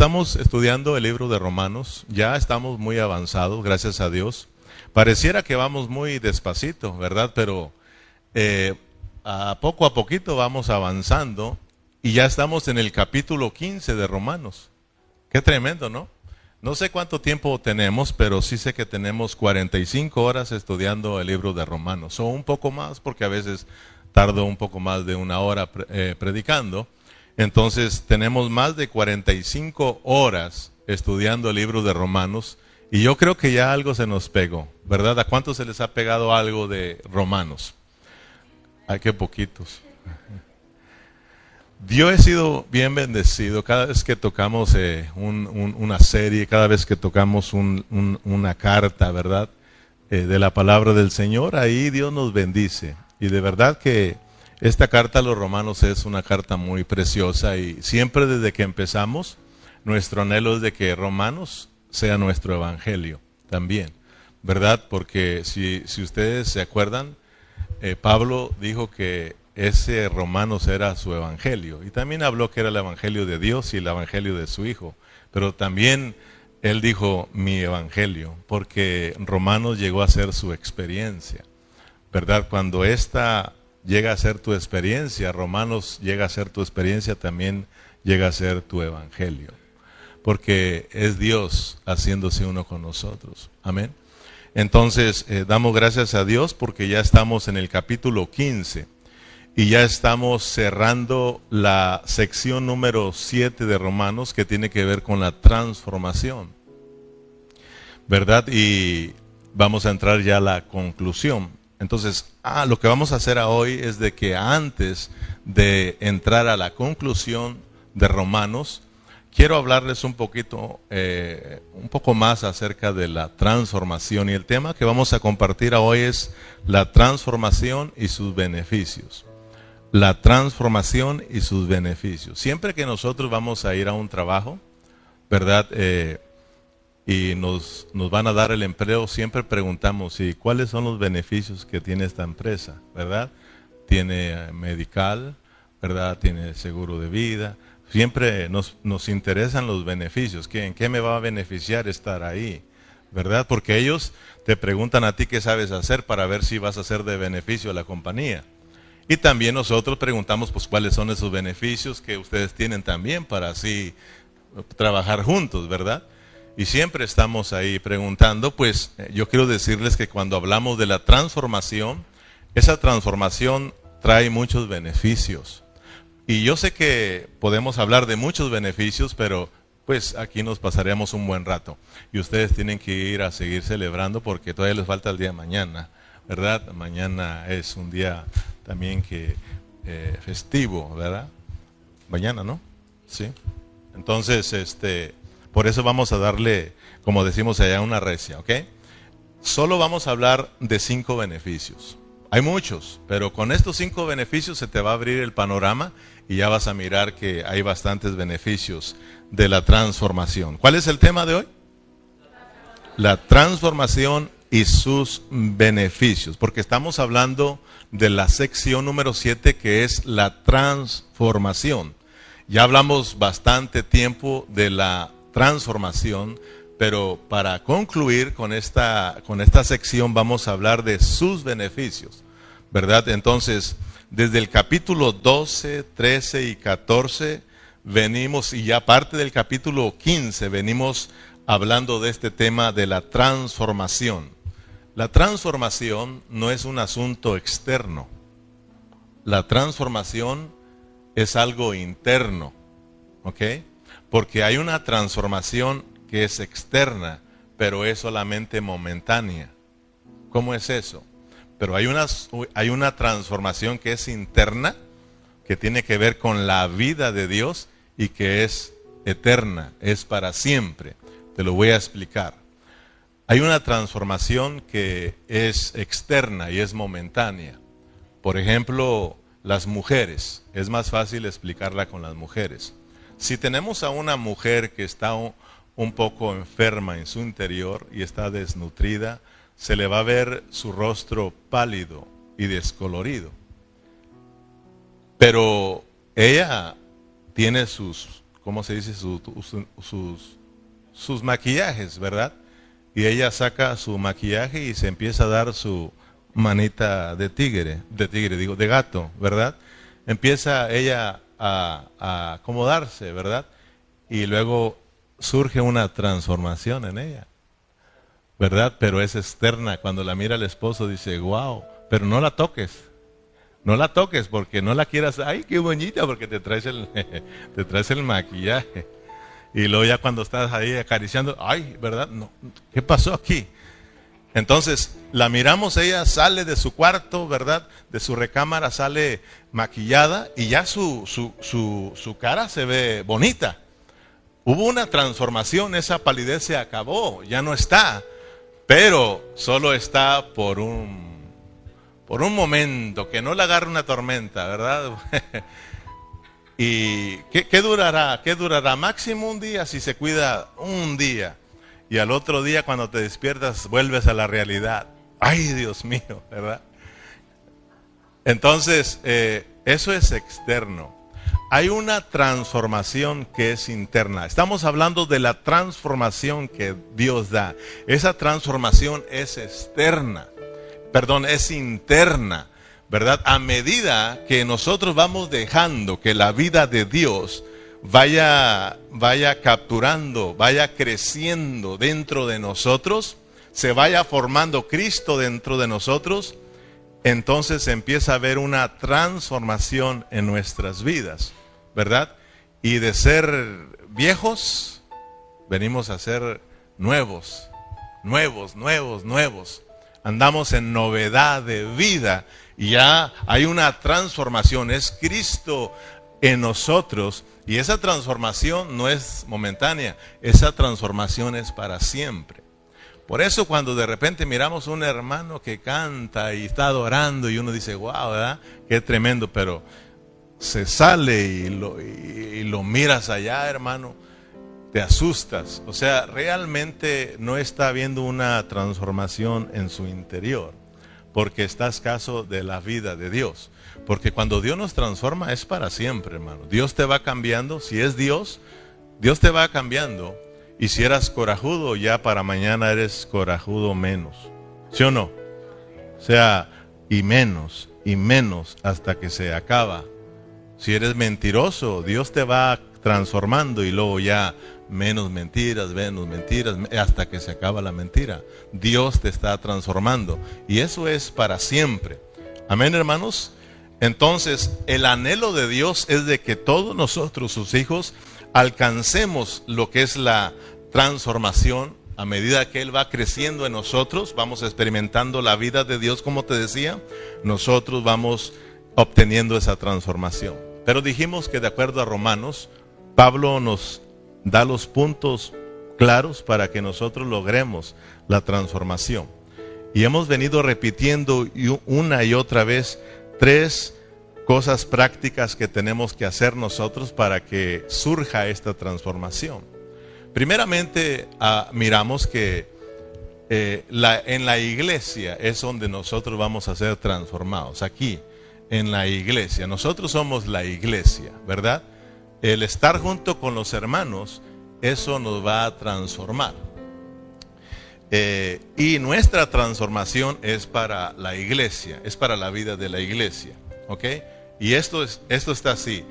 estamos estudiando el libro de Romanos, ya estamos muy avanzados, gracias a Dios. Pareciera que vamos muy despacito, ¿verdad? Pero eh, a poco a poquito vamos avanzando y ya estamos en el capítulo 15 de Romanos. Qué tremendo, ¿no? No sé cuánto tiempo tenemos, pero sí sé que tenemos 45 horas estudiando el libro de Romanos, o un poco más, porque a veces tardo un poco más de una hora eh, predicando. Entonces tenemos más de 45 horas estudiando el libro de Romanos y yo creo que ya algo se nos pegó, ¿verdad? ¿A cuántos se les ha pegado algo de Romanos? Ay, qué poquitos. Yo he sido bien bendecido cada vez que tocamos eh, una serie, cada vez que tocamos una carta, ¿verdad? Eh, de la palabra del Señor, ahí Dios nos bendice. Y de verdad que esta carta a los romanos es una carta muy preciosa y siempre desde que empezamos, nuestro anhelo es de que Romanos sea nuestro evangelio también, ¿verdad? Porque si, si ustedes se acuerdan, eh, Pablo dijo que ese Romanos era su evangelio. Y también habló que era el evangelio de Dios y el evangelio de su Hijo. Pero también él dijo mi evangelio, porque Romanos llegó a ser su experiencia. ¿Verdad? Cuando esta llega a ser tu experiencia, Romanos llega a ser tu experiencia, también llega a ser tu evangelio. Porque es Dios haciéndose uno con nosotros. Amén. Entonces, eh, damos gracias a Dios porque ya estamos en el capítulo 15 y ya estamos cerrando la sección número 7 de Romanos que tiene que ver con la transformación. ¿Verdad? Y vamos a entrar ya a la conclusión. Entonces, ah, lo que vamos a hacer hoy es de que antes de entrar a la conclusión de Romanos, quiero hablarles un poquito, eh, un poco más acerca de la transformación. Y el tema que vamos a compartir hoy es la transformación y sus beneficios la transformación y sus beneficios. Siempre que nosotros vamos a ir a un trabajo, ¿verdad? Eh, y nos, nos, van a dar el empleo, siempre preguntamos, ¿y cuáles son los beneficios que tiene esta empresa? ¿Verdad? Tiene eh, medical, ¿verdad? Tiene seguro de vida. Siempre nos, nos interesan los beneficios. ¿En qué me va a beneficiar estar ahí? ¿Verdad? Porque ellos te preguntan a ti qué sabes hacer para ver si vas a ser de beneficio a la compañía. Y también nosotros preguntamos pues cuáles son esos beneficios que ustedes tienen también para así trabajar juntos, ¿verdad? Y siempre estamos ahí preguntando, pues eh, yo quiero decirles que cuando hablamos de la transformación, esa transformación trae muchos beneficios. Y yo sé que podemos hablar de muchos beneficios, pero pues aquí nos pasaremos un buen rato. Y ustedes tienen que ir a seguir celebrando porque todavía les falta el día de mañana, ¿verdad? Mañana es un día también que eh, festivo, ¿verdad? Mañana, ¿no? Sí. Entonces, este, por eso vamos a darle, como decimos allá, una recia, ¿ok? Solo vamos a hablar de cinco beneficios. Hay muchos, pero con estos cinco beneficios se te va a abrir el panorama y ya vas a mirar que hay bastantes beneficios de la transformación. ¿Cuál es el tema de hoy? La transformación y sus beneficios, porque estamos hablando de la sección número 7 que es la transformación. Ya hablamos bastante tiempo de la transformación, pero para concluir con esta, con esta sección vamos a hablar de sus beneficios, ¿verdad? Entonces, desde el capítulo 12, 13 y 14 venimos, y ya parte del capítulo 15 venimos hablando de este tema de la transformación. La transformación no es un asunto externo. La transformación es algo interno. ¿Ok? Porque hay una transformación que es externa, pero es solamente momentánea. ¿Cómo es eso? Pero hay una, hay una transformación que es interna, que tiene que ver con la vida de Dios y que es eterna, es para siempre. Te lo voy a explicar. Hay una transformación que es externa y es momentánea. Por ejemplo, las mujeres. Es más fácil explicarla con las mujeres. Si tenemos a una mujer que está un poco enferma en su interior y está desnutrida, se le va a ver su rostro pálido y descolorido. Pero ella tiene sus ¿cómo se dice? sus, sus maquillajes, ¿verdad? Y ella saca su maquillaje y se empieza a dar su manita de tigre, de tigre, digo, de gato, ¿verdad? Empieza ella a, acomodarse, ¿verdad? Y luego surge una transformación en ella, ¿verdad? Pero es externa. Cuando la mira el esposo dice, wow, pero no la toques. No la toques porque no la quieras. Ay, qué bonita porque te traes el, te traes el maquillaje. Y luego ya cuando estás ahí acariciando, ay, ¿verdad? No, ¿Qué pasó aquí? Entonces la miramos, ella sale de su cuarto, ¿verdad? De su recámara sale maquillada y ya su, su, su, su cara se ve bonita. Hubo una transformación, esa palidez se acabó, ya no está, pero solo está por un, por un momento, que no le agarre una tormenta, ¿verdad? ¿Y qué, durará? ¿Qué durará? Máximo un día si se cuida un día. Y al otro día cuando te despiertas vuelves a la realidad. Ay, Dios mío, ¿verdad? Entonces, eh, eso es externo. Hay una transformación que es interna. Estamos hablando de la transformación que Dios da. Esa transformación es externa. Perdón, es interna. ¿verdad? A medida que nosotros vamos dejando que la vida de Dios vaya, vaya capturando, vaya creciendo dentro de nosotros, se vaya formando Cristo dentro de nosotros, entonces empieza a haber una transformación en nuestras vidas, ¿verdad? Y de ser viejos, venimos a ser nuevos, nuevos, nuevos, nuevos. Andamos en novedad de vida y ya hay una transformación, es Cristo en nosotros y esa transformación no es momentánea, esa transformación es para siempre. Por eso cuando de repente miramos un hermano que canta y está adorando y uno dice, wow, ¿verdad? Qué tremendo, pero se sale y lo, y lo miras allá, hermano, te asustas. O sea, realmente no está habiendo una transformación en su interior porque está escaso de la vida de Dios. Porque cuando Dios nos transforma es para siempre, hermano. Dios te va cambiando. Si es Dios, Dios te va cambiando. Y si eras corajudo, ya para mañana eres corajudo menos. ¿Sí o no? O sea, y menos, y menos hasta que se acaba. Si eres mentiroso, Dios te va transformando y luego ya menos mentiras, menos mentiras, hasta que se acaba la mentira. Dios te está transformando y eso es para siempre. Amén, hermanos. Entonces, el anhelo de Dios es de que todos nosotros, sus hijos, alcancemos lo que es la transformación a medida que Él va creciendo en nosotros, vamos experimentando la vida de Dios, como te decía, nosotros vamos obteniendo esa transformación. Pero dijimos que de acuerdo a Romanos, Pablo nos da los puntos claros para que nosotros logremos la transformación. Y hemos venido repitiendo una y otra vez tres cosas prácticas que tenemos que hacer nosotros para que surja esta transformación. Primeramente, ah, miramos que eh, en la iglesia es donde nosotros vamos a ser transformados, aquí, en la iglesia. Nosotros somos la iglesia, ¿verdad? el estar junto con los hermanos, eso nos va a transformar. Eh, y nuestra transformación es para la iglesia, es para la vida de la iglesia. ¿Ok? Y esto, es, esto está así.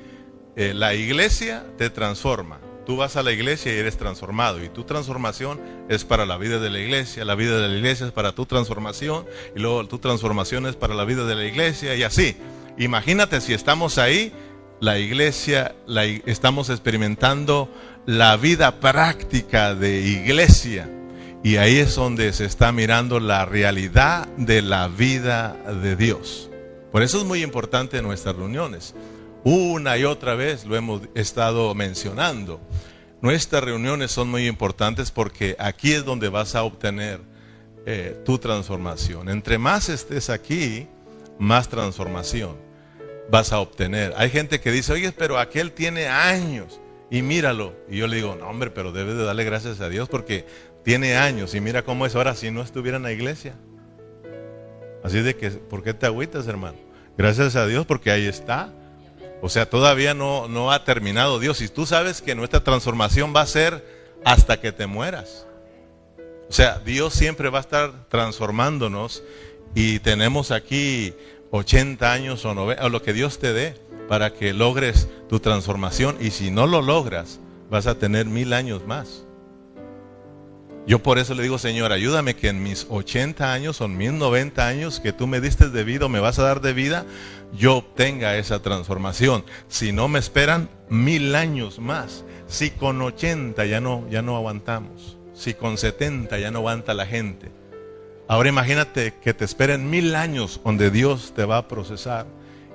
Eh, la iglesia te transforma. Tú vas a la iglesia y eres transformado. Y tu transformación es para la vida de la iglesia. La vida de la iglesia es para tu transformación. Y luego tu transformación es para la vida de la iglesia. Y así. Imagínate si estamos ahí la iglesia, estamos experimentando la vida práctica de iglesia. Y ahí es donde se está mirando la realidad de la vida de Dios. Por eso es muy importante nuestras reuniones. Una y otra vez lo hemos estado mencionando. Nuestras reuniones son muy importantes porque aquí es donde vas a obtener eh, tu transformación. Entre más estés aquí, más transformación vas a obtener. Hay gente que dice, oye, pero aquel tiene años y míralo. Y yo le digo, no, hombre, pero debes de darle gracias a Dios porque tiene años y mira cómo es ahora si no estuviera en la iglesia. Así de que, ¿por qué te agüitas, hermano? Gracias a Dios porque ahí está. O sea, todavía no, no ha terminado Dios. Y tú sabes que nuestra transformación va a ser hasta que te mueras. O sea, Dios siempre va a estar transformándonos y tenemos aquí 80 años o, 90, o lo que Dios te dé para que logres tu transformación. Y si no lo logras, vas a tener mil años más. Yo por eso le digo, Señor, ayúdame que en mis 80 años o en mis 90 años que tú me diste de vida o me vas a dar de vida, yo obtenga esa transformación. Si no me esperan mil años más, si con 80 ya no, ya no aguantamos, si con 70 ya no aguanta la gente. Ahora imagínate que te esperen mil años donde Dios te va a procesar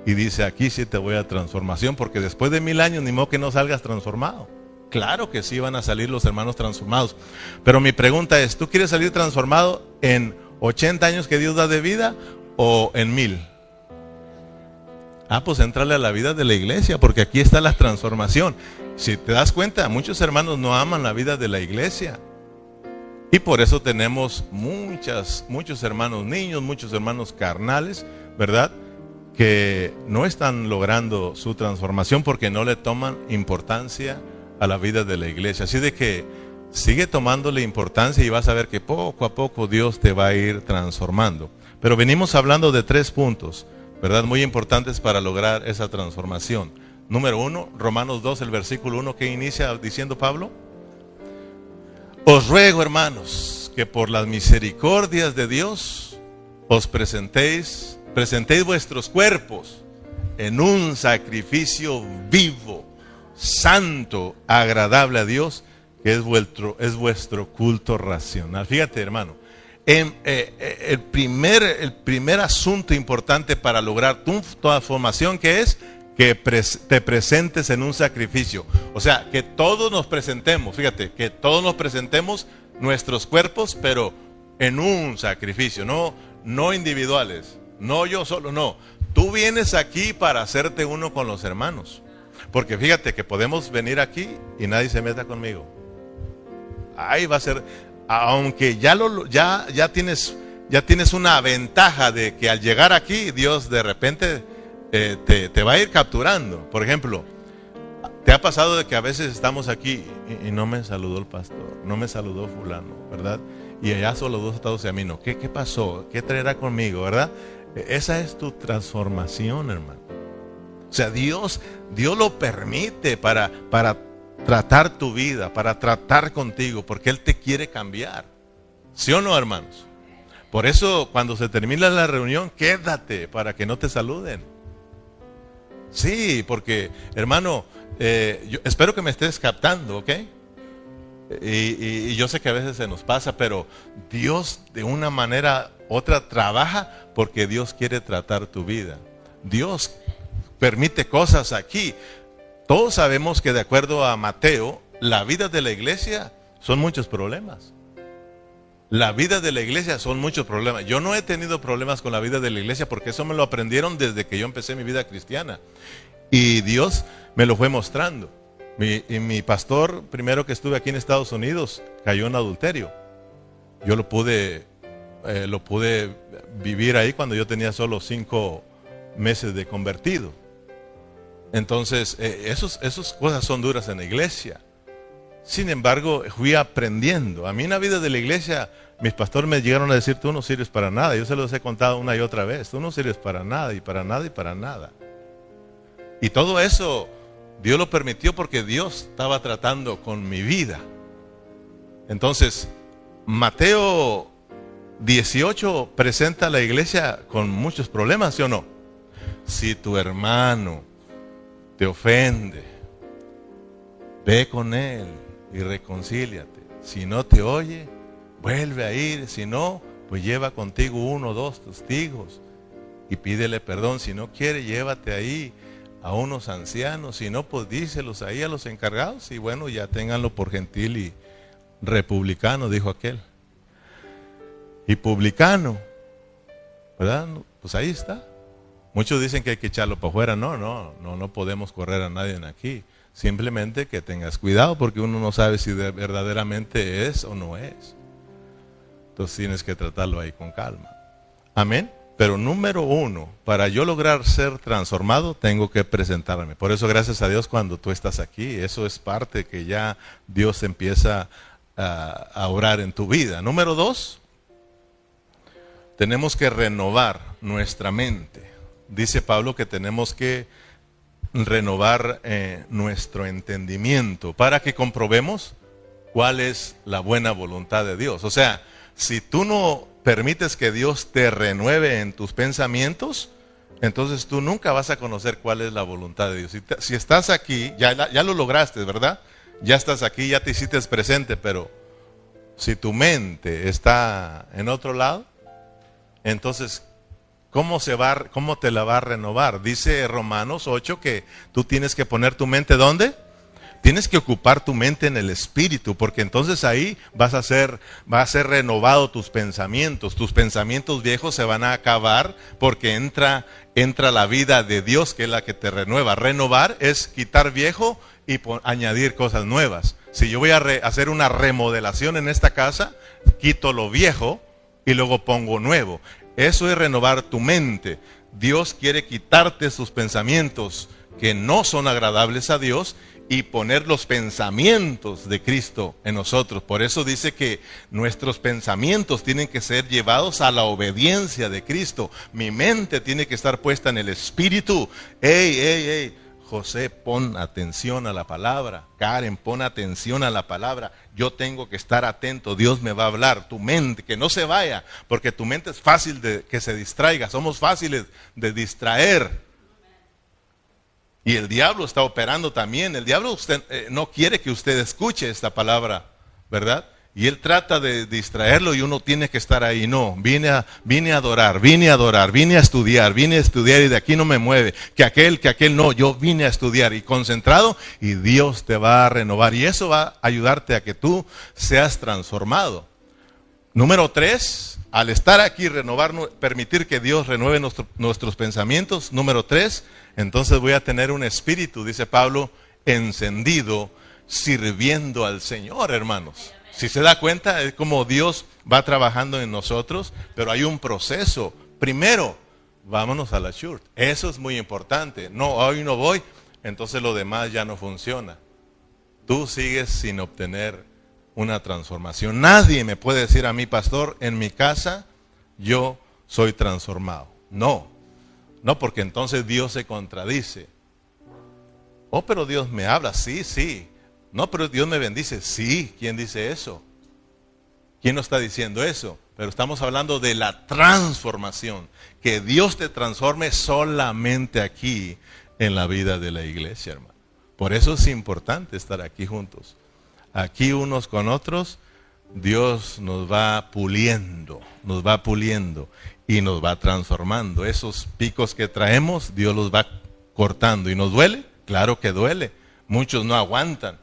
y dice, aquí sí te voy a transformación, porque después de mil años ni modo que no salgas transformado. Claro que sí van a salir los hermanos transformados. Pero mi pregunta es, ¿tú quieres salir transformado en 80 años que Dios da de vida o en mil? Ah, pues entrale a la vida de la iglesia, porque aquí está la transformación. Si te das cuenta, muchos hermanos no aman la vida de la iglesia. Y por eso tenemos muchas, muchos hermanos niños, muchos hermanos carnales, ¿verdad? Que no están logrando su transformación porque no le toman importancia a la vida de la iglesia. Así de que sigue tomándole importancia y vas a ver que poco a poco Dios te va a ir transformando. Pero venimos hablando de tres puntos. ¿verdad? Muy importantes para lograr esa transformación. Número uno, Romanos 2, el versículo 1 que inicia diciendo Pablo. Os ruego, hermanos, que por las misericordias de Dios os presentéis, presentéis vuestros cuerpos en un sacrificio vivo, santo, agradable a Dios, que es vuestro, es vuestro culto racional. Fíjate, hermano, eh, eh, el, primer, el primer asunto importante para lograr tu transformación que es que te presentes en un sacrificio. O sea, que todos nos presentemos, fíjate, que todos nos presentemos nuestros cuerpos, pero en un sacrificio, no, no individuales, no yo solo, no. Tú vienes aquí para hacerte uno con los hermanos. Porque fíjate que podemos venir aquí y nadie se meta conmigo. Ahí va a ser, aunque ya, lo, ya, ya, tienes, ya tienes una ventaja de que al llegar aquí Dios de repente eh, te, va a ir capturando. Por ejemplo, ¿te ha pasado de que a veces estamos aquí y, no me saludó el pastor, no me saludó fulano, ¿verdad? Y allá solo dos estados y a mí no. ¿Qué, ¿Qué pasó? ¿Qué traerá conmigo, verdad? E, esa es tu transformación, hermano. O sea, Dios, Dios lo permite para, para tratar tu vida, para tratar contigo, porque Él te quiere cambiar. ¿Sí o no, hermanos? Por eso, cuando se termina la reunión, quédate para que no te saluden. Sí, porque, hermano, eh, yo espero que me estés captando, ¿ok? Y, y, yo sé que a veces se nos pasa, pero Dios de una manera otra trabaja porque Dios quiere tratar tu vida. Dios permite cosas aquí todos sabemos que de acuerdo a Mateo, la vida de la iglesia son muchos problemas. La vida de la iglesia son muchos problemas. Yo no he tenido problemas con la vida de la iglesia porque eso me lo aprendieron desde que yo empecé mi vida cristiana. Y Dios me lo fue mostrando. Mi, y mi pastor, primero que estuve aquí en Estados Unidos, cayó en adulterio. Yo lo pude, eh, lo pude vivir ahí cuando yo tenía solo cinco meses de convertido. Entonces, eh, esas cosas son duras en la iglesia. Sin embargo, fui aprendiendo. A mí en la vida de la iglesia, mis pastores me llegaron a decir, tú no sirves para nada. Yo se los he contado una y otra vez. Tú no sirves para nada y para nada y para nada. Y todo eso Dios lo permitió porque Dios estaba tratando con mi vida. Entonces, Mateo 18 presenta a la iglesia con muchos problemas, ¿sí o no? Si tu hermano te ofende, ve con él y reconcíliate. Si no te oye, vuelve a ir. Si no, pues lleva contigo uno o dos testigos y pídele perdón. Si no quiere, llévate ahí a unos ancianos. Si no, pues díselos ahí a los encargados y bueno, ya ténganlo por gentil y republicano, dijo aquel. Y publicano, ¿verdad? Pues ahí está. Muchos dicen que hay que echarlo para afuera. No, no, no, no podemos correr a nadie aquí. Simplemente que tengas cuidado porque uno no sabe si verdaderamente es o no es. Entonces tienes que tratarlo ahí con calma. Amén. Pero número uno, para yo lograr ser transformado, tengo que presentarme. Por eso, gracias a Dios, cuando tú estás aquí, eso es parte que ya Dios empieza a orar en tu vida. Número dos, tenemos que renovar nuestra mente. Dice Pablo que tenemos que renovar eh, nuestro entendimiento para que comprobemos cuál es la buena voluntad de Dios. O sea, si tú no permites que Dios te renueve en tus pensamientos, entonces tú nunca vas a conocer cuál es la voluntad de Dios. Si, estás aquí, ya, ya lo lograste, ¿verdad? Ya estás aquí, ya te hiciste presente, pero si tu mente está en otro lado, entonces, ¿cómo, se va, ¿cómo te la va a renovar? Dice Romanos 8 que tú tienes que poner tu mente ¿dónde? Tienes que ocupar tu mente en el espíritu, porque entonces ahí vas a ser, va a ser renovado tus pensamientos. Tus pensamientos viejos se van a acabar porque entra, entra la vida de Dios, que es la que te renueva. Renovar es quitar viejo y añadir cosas nuevas. Si yo voy a hacer una remodelación en esta casa, quito lo viejo y luego pongo nuevo. Eso es renovar tu mente. Dios quiere quitarte sus pensamientos que no son agradables a Dios y poner los pensamientos de Cristo en nosotros. Por eso dice que nuestros pensamientos tienen que ser llevados a la obediencia de Cristo. Mi mente tiene que estar puesta en el Espíritu. ¡Ey, ey, ey! José, pon atención a la palabra. Karen, pon atención a la palabra. Yo tengo que estar atento. Dios me va a hablar. Tu mente, que no se vaya, porque tu mente es fácil de que se distraiga. Somos fáciles de distraer. Y el diablo está operando también. El diablo usted, eh, no quiere que usted escuche esta palabra, ¿verdad? Y él trata de distraerlo y uno tiene que estar ahí. No, vine a, vine a adorar, vine a adorar, vine a estudiar, vine a estudiar y de aquí no me mueve. Que aquel, que aquel no, yo vine a estudiar y concentrado y Dios te va a renovar. Y eso va a ayudarte a que tú seas transformado. Número tres, al estar aquí, renovar, permitir que Dios renueve nuestros pensamientos. Número tres, entonces voy a tener un espíritu, dice Pablo, encendido, sirviendo al Señor, hermanos. Si se da cuenta, es como Dios va trabajando en nosotros, pero hay un proceso. Primero, vámonos a la church. Eso es muy importante. No, hoy no voy, entonces lo demás ya no funciona. Tú sigues sin obtener una transformación. Nadie me puede decir a mi pastor, en mi casa yo soy transformado. No, no, porque entonces Dios se contradice. Oh, pero Dios me habla, sí, sí, no, pero Dios me bendice. Sí, ¿quién dice eso? ¿Quién no está diciendo eso? Pero estamos hablando de la transformación. Que Dios te transforme solamente aquí en la vida de la iglesia, hermano. Por eso es importante estar aquí juntos. Aquí unos con otros, Dios nos va puliendo, nos va puliendo y nos va transformando. Esos picos que traemos, Dios los va cortando. ¿Y nos duele? Claro que duele. Muchos no aguantan.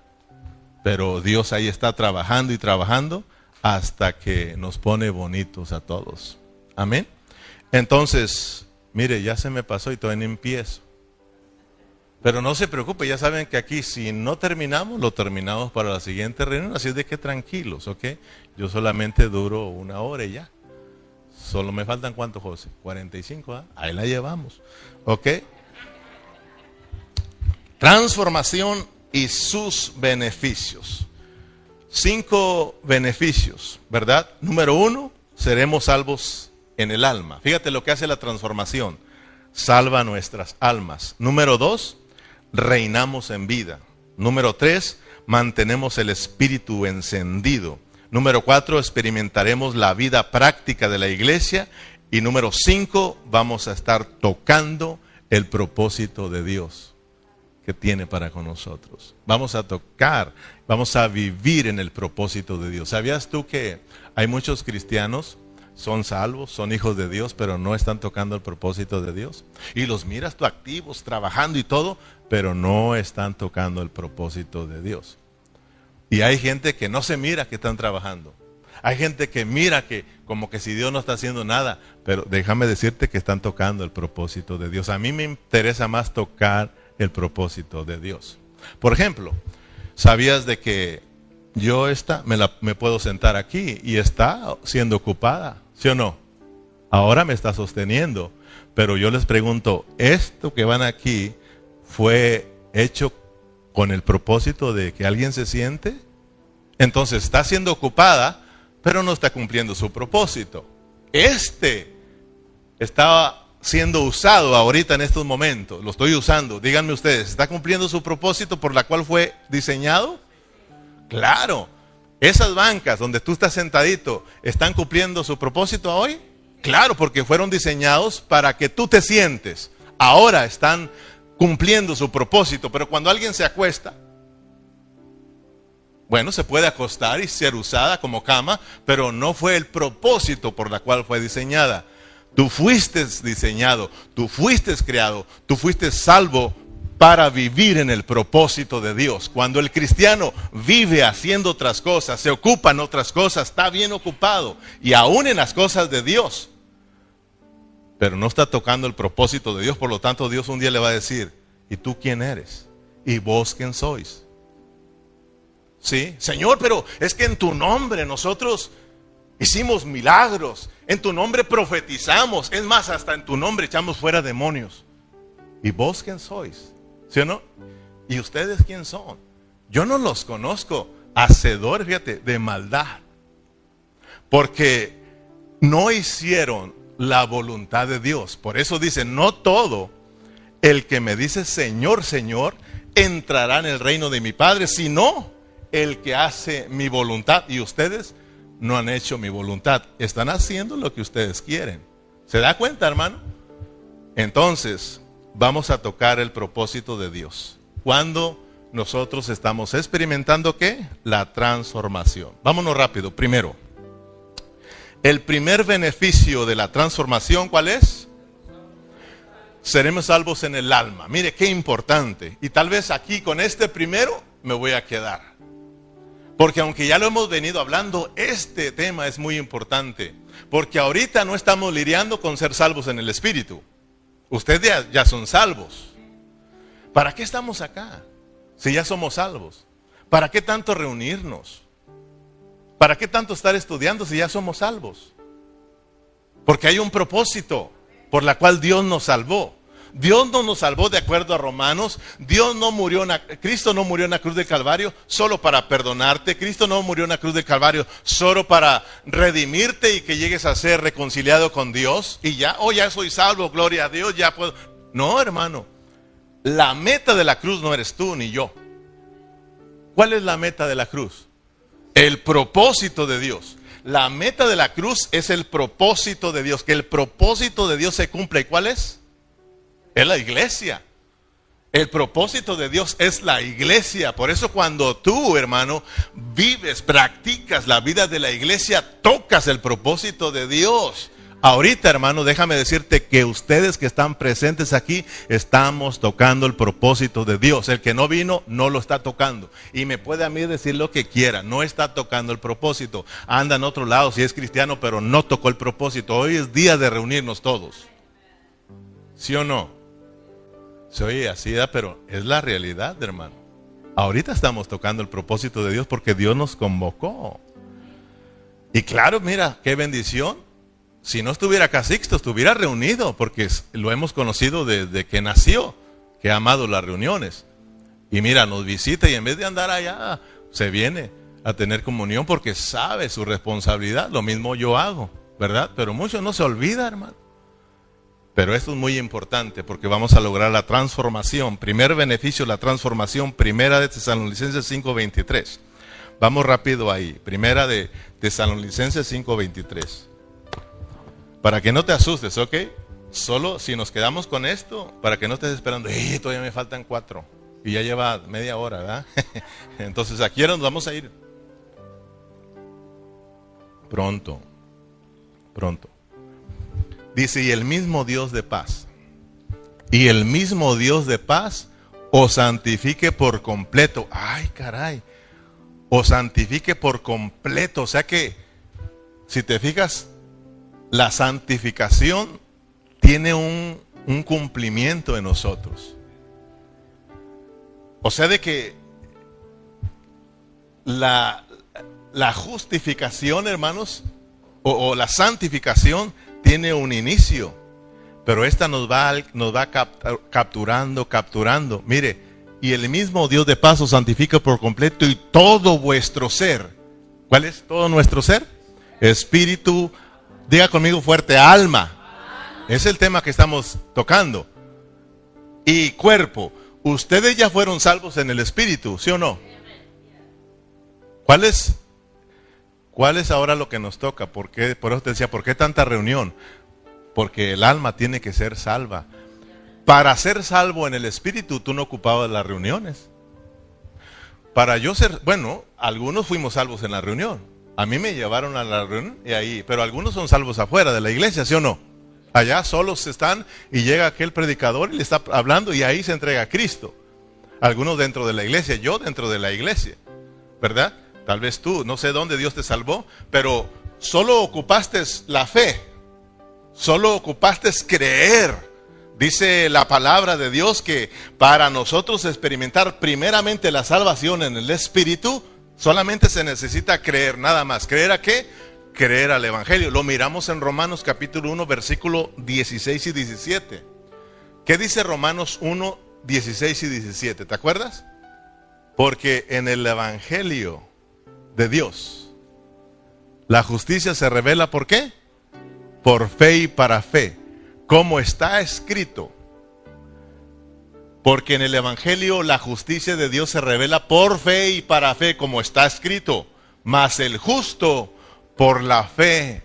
Pero Dios ahí está trabajando y trabajando hasta que nos pone bonitos a todos. Amén. Entonces, mire, ya se me pasó y todavía no empiezo. Pero no se preocupe, ya saben que aquí si no terminamos, lo terminamos para la siguiente reunión, así es de que tranquilos, ¿ok? Yo solamente duro una hora y ya. Solo me faltan cuántos, José? 45, ¿ah? Ahí la llevamos, ¿ok? Transformación y sus beneficios. Cinco beneficios, ¿verdad? Número uno, seremos salvos en el alma. Fíjate lo que hace la transformación. Salva nuestras almas. Número dos, reinamos en vida. Número tres, mantenemos el espíritu encendido. Número cuatro, experimentaremos la vida práctica de la iglesia. Y número cinco, vamos a estar tocando el propósito de Dios que tiene para con nosotros. Vamos a tocar, vamos a vivir en el propósito de Dios. ¿Sabías tú que hay muchos cristianos, son salvos, son hijos de Dios, pero no están tocando el propósito de Dios? Y los miras tú activos, trabajando y todo, pero no están tocando el propósito de Dios. Y hay gente que no se mira que están trabajando. Hay gente que mira que como que si Dios no está haciendo nada, pero déjame decirte que están tocando el propósito de Dios. A mí me interesa más tocar el propósito de Dios. Por ejemplo, ¿sabías de que yo me, la, me puedo sentar aquí y está siendo ocupada? ¿Sí o no? ahora me está sosteniendo. Pero yo les pregunto, ¿esto que van aquí fue hecho con el propósito de que alguien se siente? Entonces está siendo ocupada, pero no está cumpliendo su propósito. Este estaba siendo usado ahorita en estos momentos, lo estoy usando. Díganme ustedes, ¿está cumpliendo su propósito por la cual fue diseñado? Claro. Esas bancas donde tú estás sentadito, ¿están cumpliendo su propósito hoy? Claro, porque fueron diseñados para que tú te sientes. Ahora están cumpliendo su propósito, pero cuando alguien se acuesta, bueno, se puede acostar y ser usada como cama, pero no fue el propósito por la cual fue diseñada. Tú fuiste diseñado, tú fuiste creado, tú fuiste salvo para vivir en el propósito de Dios. Cuando el cristiano vive haciendo otras cosas, se ocupa en otras cosas, está bien ocupado y aún en las cosas de Dios, pero no está tocando el propósito de Dios, por lo tanto Dios un día le va a decir, ¿y tú quién eres? ¿Y vos quién sois? Sí, Señor, pero es que en tu nombre nosotros hicimos milagros, en tu nombre profetizamos, es más, hasta en tu nombre echamos fuera demonios. ¿Y vos quién sois? ¿Sí o no? ¿Y ustedes quién son? Yo no los conozco, hacedores, fíjate, de maldad. Porque no hicieron la voluntad de Dios. Por eso dice, no todo el que me dice Señor, Señor, entrará en el reino de mi Padre, sino el que hace mi voluntad. Y ustedes no han hecho mi voluntad, están haciendo lo que ustedes quieren. ¿Se da cuenta, hermano? Entonces, vamos a tocar el propósito de Dios. Cuando nosotros estamos experimentando qué? La transformación. Vámonos rápido. Primero, el primer beneficio de la transformación, ¿cuál es? Seremos salvos en el alma. Mire qué importante. Y tal vez aquí con este primero me voy a quedar. Porque aunque ya lo hemos venido hablando, este tema es muy importante. Porque ahorita no estamos lidiando con ser salvos en el Espíritu. Ustedes ya, son salvos. ¿Para qué estamos acá? Si ya somos salvos. ¿Para qué tanto reunirnos? ¿Para qué tanto estar estudiando si ya somos salvos? Porque hay un propósito por la cual Dios nos salvó. Dios no nos salvó de acuerdo a Romanos. Dios no murió, en Cristo no murió en la cruz del Calvario solo para perdonarte. Cristo no murió en la cruz del Calvario solo para redimirte y que llegues a ser reconciliado con Dios. Y ya, oh, ya soy salvo, gloria a Dios, ya puedo. No, hermano. La meta de la cruz no eres tú ni yo. ¿Cuál es la meta de la cruz? El propósito de Dios. La meta de la cruz es el propósito de Dios. Que el propósito de Dios se cumpla. ¿Y cuál es? Es la iglesia. El propósito de Dios es la iglesia. Por eso cuando tú, hermano, vives, practicas la vida de la iglesia, tocas el propósito de Dios. Ahorita, hermano, déjame decirte que ustedes que están presentes aquí estamos tocando el propósito de Dios. El que no vino no lo está tocando. Y me puede a mí decir lo que quiera, no está tocando el propósito. Anda en otro lado si es cristiano, pero no tocó el propósito. Hoy es día de reunirnos todos. ¿Sí o no? Se oye así, pero es la realidad, hermano. Ahorita estamos tocando el propósito de Dios porque Dios nos convocó. Y claro, mira, qué bendición si no estuviera acá Sixto, estuviera reunido, porque lo hemos conocido desde que nació, que ha amado las reuniones. Y mira, nos visita y en vez de andar allá, se viene a tener comunión porque sabe su responsabilidad. Lo mismo yo hago, ¿verdad? Pero mucho no se olvida, hermano. Pero esto es muy importante porque vamos a lograr la transformación. Primer beneficio, la transformación, primera de Tesalonicenses 5.23. Vamos rápido ahí. Primera de Tesalonicenses 5.23. Para que no te asustes, ¿ok? Solo si nos quedamos con esto, para que no estés esperando, ¡eh! Todavía me faltan cuatro. Y ya lleva media hora, ¿verdad? Entonces aquí ahora nos vamos a ir. Pronto, pronto. Dice, y el mismo Dios de paz, y el mismo Dios de paz os santifique por completo. Ay, caray, os santifique por completo. O sea que, si te fijas, la santificación tiene un, cumplimiento en nosotros. O sea, de que la, la justificación, hermanos, o, la santificación tiene un inicio, pero esta nos va, nos va capturando, capturando. Mire, y el mismo Dios de paso santifica por completo y todo vuestro ser. ¿Cuál es todo nuestro ser? Espíritu, diga conmigo fuerte, alma. Es el tema que estamos tocando. Y cuerpo. Ustedes ya fueron salvos en el Espíritu, ¿sí o no? ¿Cuál es, cuál es ahora lo que nos toca? ¿Por, qué, por eso te decía, ¿por qué tanta reunión? Porque el alma tiene que ser salva. Para ser salvo en el Espíritu, tú no ocupabas las reuniones. Para yo ser, bueno, algunos fuimos salvos en la reunión. A mí me llevaron a la reunión y ahí, pero algunos son salvos afuera de la iglesia, ¿sí o no? Allá solos están y llega aquel predicador y le está hablando y ahí se entrega a Cristo. Algunos dentro de la iglesia, yo dentro de la iglesia, ¿verdad? Tal vez tú, no sé dónde Dios te salvó, pero solo ocupaste la fe, solo ocupaste creer. Dice la palabra de Dios que para nosotros experimentar primeramente la salvación en el Espíritu, solamente se necesita creer, nada más. ¿Creer a qué? creer al Evangelio. Lo miramos en Romanos capítulo 1, versículo 16 y 17. ¿Qué dice Romanos 1, 16 y 17? ¿Te acuerdas? Porque en el Evangelio de Dios, la justicia se revela por qué? Por fe y para fe, como está escrito. Porque en el Evangelio la justicia de Dios se revela por fe y para fe, como está escrito. Mas el justo por la fe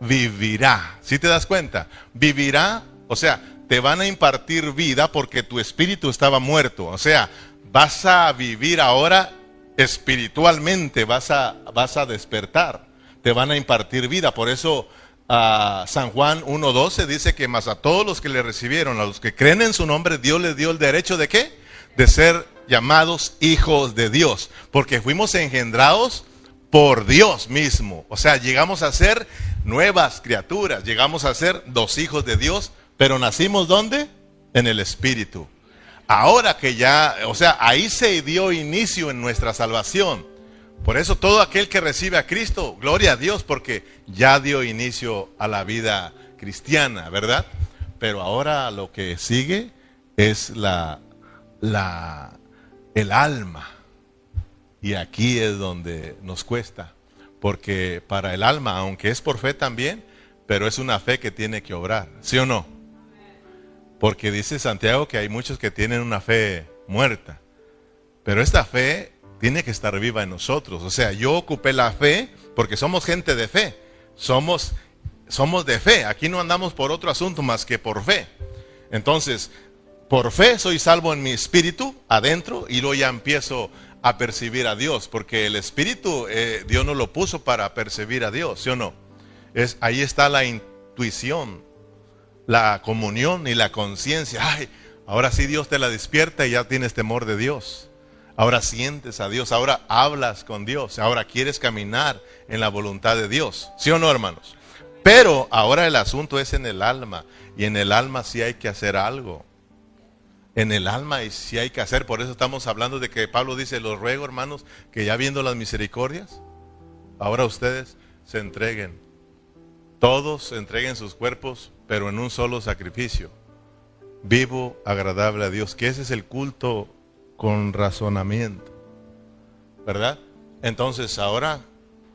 vivirá. ¿Sí te das cuenta? Vivirá, o sea, te van a impartir vida porque tu espíritu estaba muerto. O sea, vas a vivir ahora espiritualmente, vas a, vas a despertar. Te van a impartir vida. Por eso a San Juan 1.12 dice que más a todos los que le recibieron, a los que creen en su nombre, Dios les dio el derecho de qué? De ser llamados hijos de Dios. Porque fuimos engendrados por Dios mismo. O sea, llegamos a ser nuevas criaturas, llegamos a ser dos hijos de Dios, pero nacimos ¿dónde? En el Espíritu. Ahora que ya, o sea, ahí se dio inicio en nuestra salvación. Por eso todo aquel que recibe a Cristo, gloria a Dios, porque ya dio inicio a la vida cristiana, ¿verdad? Pero ahora lo que sigue es la, la, el alma y aquí es donde nos cuesta, porque para el alma, aunque es por fe también, pero es una fe que tiene que obrar, ¿sí o no? Porque dice Santiago que hay muchos que tienen una fe muerta, pero esta fe tiene que estar viva en nosotros. O sea, yo ocupé la fe porque somos gente de fe, somos, somos de fe, aquí no andamos por otro asunto más que por fe. Entonces, por fe soy salvo en mi espíritu adentro y luego ya empiezo a percibir a Dios, porque el Espíritu eh, Dios no lo puso para percibir a Dios, ¿sí o no? Es, ahí está la intuición, la comunión y la conciencia. Ay, ahora sí Dios te la despierta y ya tienes temor de Dios. Ahora sientes a Dios, ahora hablas con Dios, ahora quieres caminar en la voluntad de Dios, ¿sí o no, hermanos? Pero ahora el asunto es en el alma, y en el alma sí hay que hacer algo en el alma y si hay que hacer. Por eso estamos hablando de que Pablo dice, los ruego hermanos, que ya viendo las misericordias, ahora ustedes se entreguen. Todos entreguen sus cuerpos, pero en un solo sacrificio. Vivo, agradable a Dios, que ese es el culto con razonamiento. ¿Verdad? Entonces ahora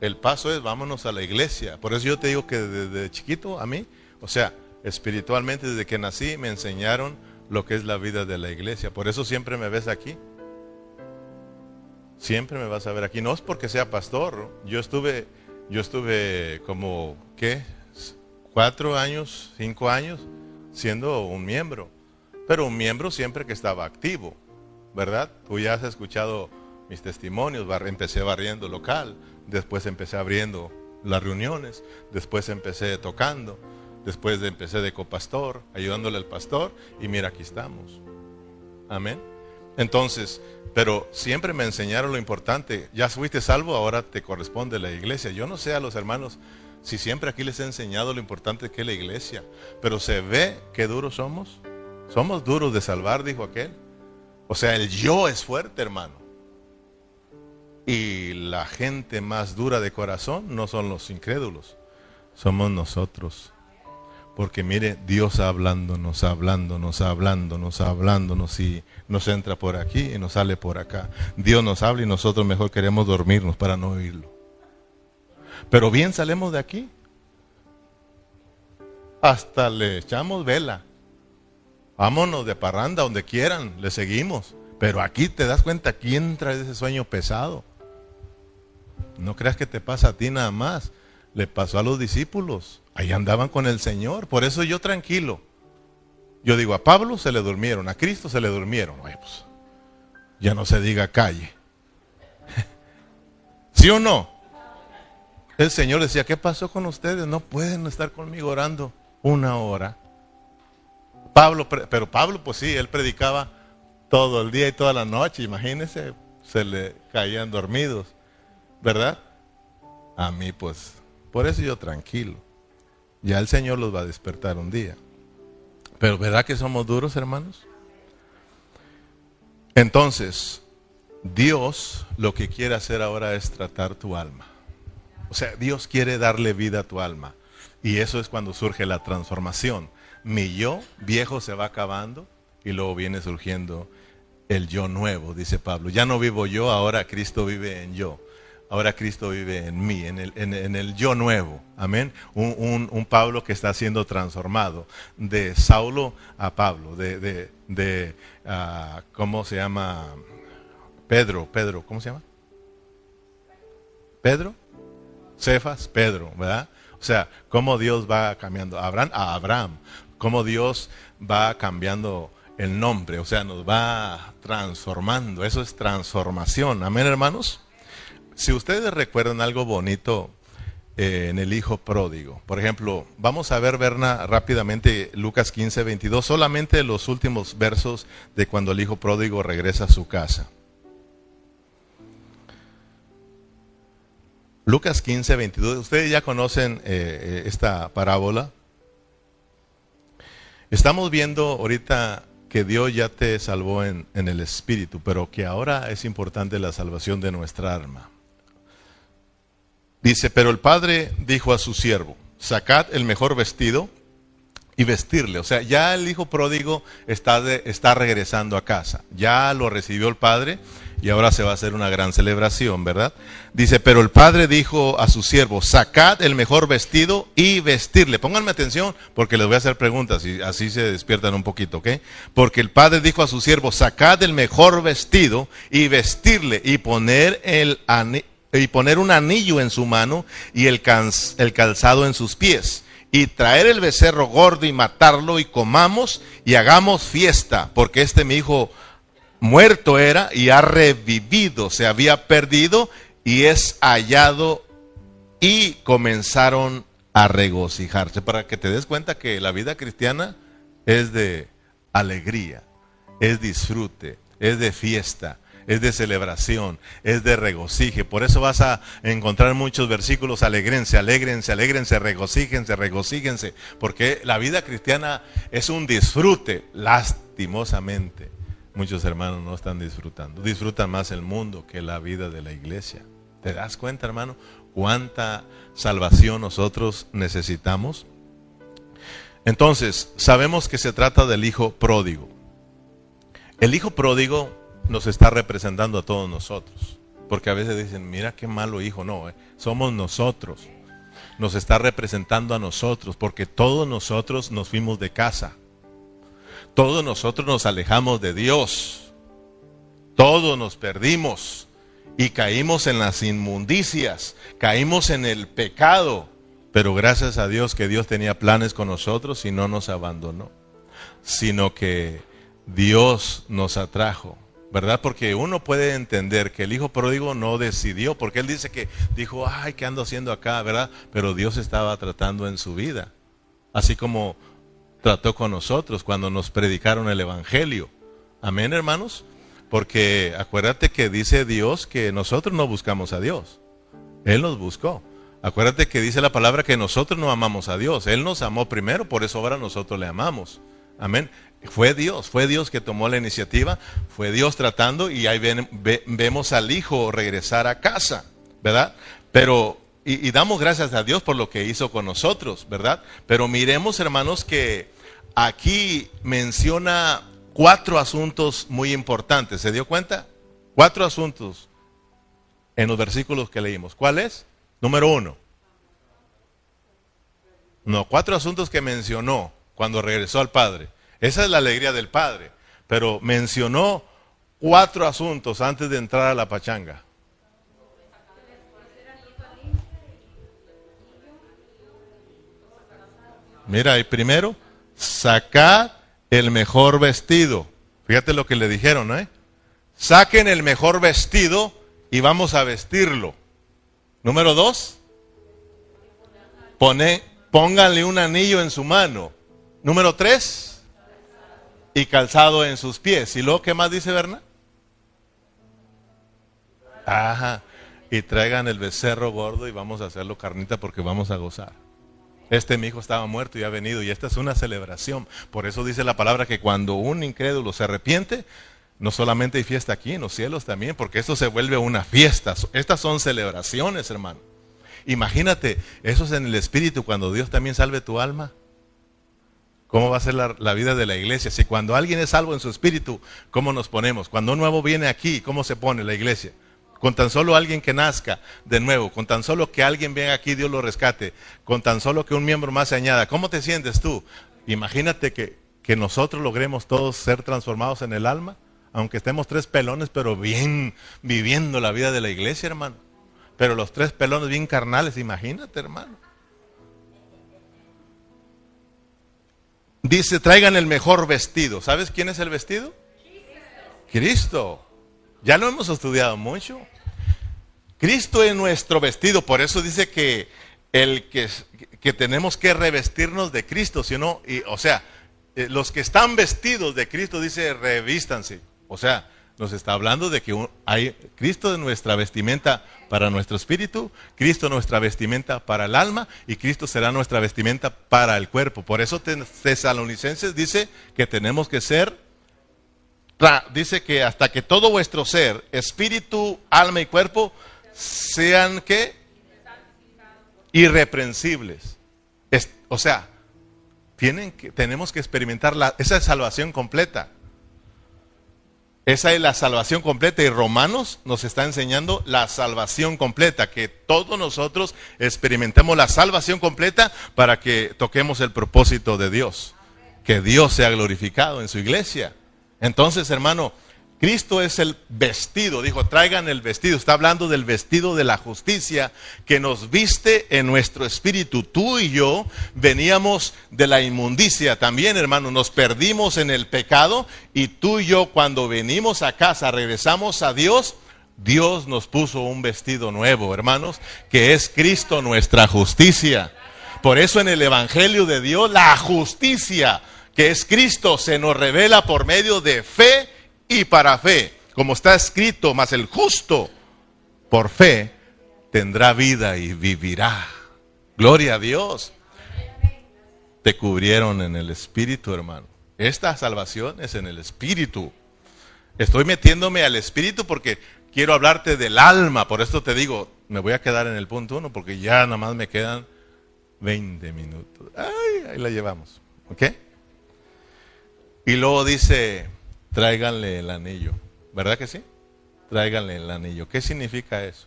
el paso es vámonos a la iglesia. Por eso yo te digo que desde chiquito a mí, o sea, espiritualmente desde que nací me enseñaron lo que es la vida de la iglesia. Por eso siempre me ves aquí. Siempre me vas a ver aquí. No es porque sea pastor. Yo estuve, yo estuve como, ¿qué? Cuatro años, cinco años siendo un miembro. Pero un miembro siempre que estaba activo, ¿verdad? Tú ya has escuchado mis testimonios. Empecé barriendo local, después empecé abriendo las reuniones, después empecé tocando, Después de empecé de copastor, ayudándole al pastor, y mira, aquí estamos. Amén. Entonces, pero siempre me enseñaron lo importante. Ya fuiste salvo, ahora te corresponde la iglesia. Yo no sé a los hermanos si siempre aquí les he enseñado lo importante que es la iglesia, pero se ve que duros somos. Somos duros de salvar, dijo aquel. O sea, el yo es fuerte, hermano. Y la gente más dura de corazón no son los incrédulos, somos nosotros Porque mire, Dios hablándonos, hablándonos, hablándonos, hablándonos y nos entra por aquí y nos sale por acá. Dios nos habla y nosotros mejor queremos dormirnos para no oírlo. Pero bien salimos de aquí. Hasta le echamos vela. Vámonos de parranda donde quieran, le seguimos. Pero aquí te das cuenta quién trae ese sueño pesado. No creas que te pasa a ti nada más. Le pasó a los discípulos. Ahí andaban con el Señor. Por eso yo tranquilo. Yo digo, a Pablo se le durmieron, a Cristo se le durmieron. Pues, ya no se diga calle. ¿Sí o no? El Señor decía, ¿qué pasó con ustedes? No pueden estar conmigo orando una hora. Pablo, pero Pablo, pues sí, él predicaba todo el día y toda la noche. Imagínense, se le caían dormidos, ¿verdad? A mí, pues, por eso yo tranquilo. Ya el Señor los va a despertar un día. Pero ¿verdad que somos duros, hermanos? Entonces, Dios lo que quiere hacer ahora es tratar tu alma. O sea, Dios quiere darle vida a tu alma. Y eso es cuando surge la transformación. Mi yo viejo se va acabando y luego viene surgiendo el yo nuevo, dice Pablo. Ya no vivo yo, ahora Cristo vive en yo. Ahora Cristo vive en mí, en el, en, el yo nuevo. Amén. Un, Pablo que está siendo transformado de Saulo a Pablo, de, de, de ah, ¿cómo se llama? Pedro, Pedro, ¿cómo se llama? Pedro, Cefas, Pedro, ¿verdad? O sea, cómo Dios va cambiando Abraham a Abraham, cómo Dios va cambiando el nombre, o sea, nos va transformando. Eso es transformación. Amén, hermanos. Si ustedes recuerdan algo bonito eh, en el hijo pródigo, por ejemplo, vamos a ver, Berna, rápidamente Lucas 15, 22, solamente los últimos versos de cuando el hijo pródigo regresa a su casa. Lucas 15, 22, ustedes ya conocen eh, eh, esta parábola. Estamos viendo ahorita que Dios ya te salvó en, en, el espíritu, pero que ahora es importante la salvación de nuestra alma. Dice, pero el padre dijo a su siervo, sacad el mejor vestido y vestirle. O sea, ya el hijo pródigo está, está regresando a casa. Ya lo recibió el padre y ahora se va a hacer una gran celebración, ¿verdad? Dice, pero el padre dijo a su siervo, sacad el mejor vestido y vestirle. Pónganme atención porque les voy a hacer preguntas y así se despiertan un poquito, ¿ok? Porque el padre dijo a su siervo, sacad el mejor vestido y vestirle y poner el y poner un anillo en su mano y el, el calzado en sus pies y traer el becerro gordo y matarlo y comamos y hagamos fiesta, porque este mi hijo muerto era y ha revivido, se había perdido y es hallado y comenzaron a regocijarse, para que te des cuenta que la vida cristiana es de alegría, es disfrute, es de fiesta, es de celebración, es de regocijo. Por eso vas a encontrar muchos versículos, alegrense, alegrense, alegrense, regocíjense, regocíjense, porque la vida cristiana es un disfrute, lastimosamente. Muchos hermanos no están disfrutando, disfrutan más el mundo que la vida de la iglesia. ¿Te das cuenta, hermano, cuánta salvación nosotros necesitamos? Entonces, sabemos que se trata del hijo pródigo. El hijo pródigo nos está representando a todos nosotros. Porque a veces dicen, mira qué malo hijo. No, eh, somos nosotros. Nos está representando a nosotros, porque todos nosotros nos fuimos de casa. Todos nosotros nos alejamos de Dios. Todos nos perdimos y caímos en las inmundicias, caímos en el pecado. Pero gracias a Dios que Dios tenía planes con nosotros y no nos abandonó, sino que Dios nos atrajo ¿verdad? Porque uno puede entender que el hijo pródigo no decidió, porque él dice que dijo, ay, ¿qué ando haciendo acá, verdad? Pero Dios estaba tratando en su vida, así como trató con nosotros cuando nos predicaron el Evangelio. Amén, hermanos. Porque acuérdate que dice Dios que nosotros no buscamos a Dios, Él nos buscó. Acuérdate que dice la palabra que nosotros no amamos a Dios, Él nos amó primero, por eso ahora nosotros le amamos. Amén. Fue Dios, fue Dios que tomó la iniciativa, fue Dios tratando y ahí vemos al hijo regresar a casa, ¿verdad? Pero y, damos gracias a Dios por lo que hizo con nosotros, ¿verdad? Pero miremos, hermanos, que aquí menciona cuatro asuntos muy importantes. ¿Se dio cuenta? Cuatro asuntos en los versículos que leímos. ¿Cuál es? Número uno. No, cuatro asuntos que mencionó cuando regresó al Padre. Esa es la alegría del Padre. Pero mencionó cuatro asuntos antes de entrar a la pachanga. Mira, y primero, sacad el mejor vestido. Fíjate lo que le dijeron, ¿eh? Saquen el mejor vestido y vamos a vestirlo. Número dos, pone, pónganle un anillo en su mano. Número tres, y calzado en sus pies. ¿Y luego qué más dice Berna? Ajá. Y traigan el becerro gordo y vamos a hacerlo carnita porque vamos a gozar. Este mi hijo estaba muerto y ha venido y esta es una celebración. Por eso dice la palabra que cuando un incrédulo se arrepiente, no solamente hay fiesta aquí en los cielos también, porque esto se vuelve una fiesta. Estas son celebraciones, hermano. Imagínate, eso es en el Espíritu, cuando Dios también salve tu alma. ¿Cómo va a ser la, vida de la iglesia? Si cuando alguien es salvo en su espíritu, ¿cómo nos ponemos? Cuando un nuevo viene aquí, ¿cómo se pone la iglesia? Con tan solo alguien que nazca de nuevo, con tan solo que alguien venga aquí, Dios lo rescate, con tan solo que un miembro más se añada. ¿Cómo te sientes tú? Imagínate que, que nosotros logremos todos ser transformados en el alma, aunque estemos tres pelones, pero bien viviendo la vida de la iglesia, hermano. Pero los tres pelones bien carnales, imagínate, hermano. Dice, traigan el mejor vestido. ¿Sabes quién es el vestido? Cristo. Ya lo hemos estudiado mucho. Cristo es nuestro vestido, por eso dice que el que, que tenemos que revestirnos de Cristo, si no, y, o sea, eh, los que están vestidos de Cristo dice revístanse. O sea, nos está hablando de que hay Cristo de nuestra vestimenta para nuestro espíritu, Cristo nuestra vestimenta para el alma y Cristo será nuestra vestimenta para el cuerpo. Por eso Tesalonicenses dice que tenemos que ser dice que hasta que todo vuestro ser, espíritu, alma y cuerpo, sean que irreprensibles. o sea, tienen que, tenemos que experimentar la, esa salvación completa. Esa es la salvación completa y Romanos nos está enseñando la salvación completa, que todos nosotros experimentemos la salvación completa para que toquemos el propósito de Dios, que Dios sea glorificado en su iglesia. Entonces, hermano, Cristo es el vestido, dijo, traigan el vestido. Está hablando del vestido de la justicia que nos viste en nuestro espíritu. Tú y yo veníamos de la inmundicia también, hermano. Nos perdimos en el pecado y tú y yo cuando venimos a casa, regresamos a Dios. Dios nos puso un vestido nuevo, hermanos, que es Cristo nuestra justicia. Por eso en el Evangelio de Dios, la justicia que es Cristo, se nos revela por medio de fe y para fe. Como está escrito, mas el justo por fe tendrá vida y vivirá. Gloria a Dios. Te cubrieron en el Espíritu, hermano. Esta salvación es en el Espíritu. Estoy metiéndome al Espíritu porque quiero hablarte del alma. Por esto te digo, me voy a quedar en el punto uno porque ya nada más me quedan 20 minutos. Ay, ahí la llevamos. ¿Ok? Y luego dice, tráiganle el anillo. ¿Verdad que sí? Tráiganle el anillo. ¿Qué significa eso?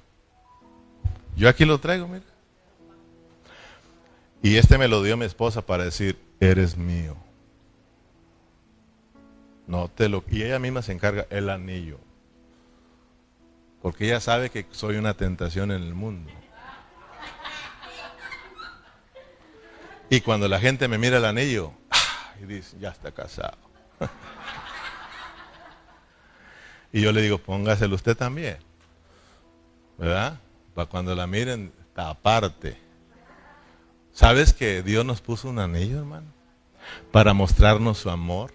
Yo aquí lo traigo, mira. Y este me lo dio mi esposa para decir, eres mío. No te lo y ella misma se encarga el anillo. Porque ella sabe que soy una tentación en el mundo. Y cuando la gente me mira el anillo, y dice, ya está casado. Y yo le digo, póngaselo usted también. ¿Verdad? Para cuando la miren, aparte. ¿Sabes que Dios nos puso un anillo, hermano? Para mostrarnos su amor,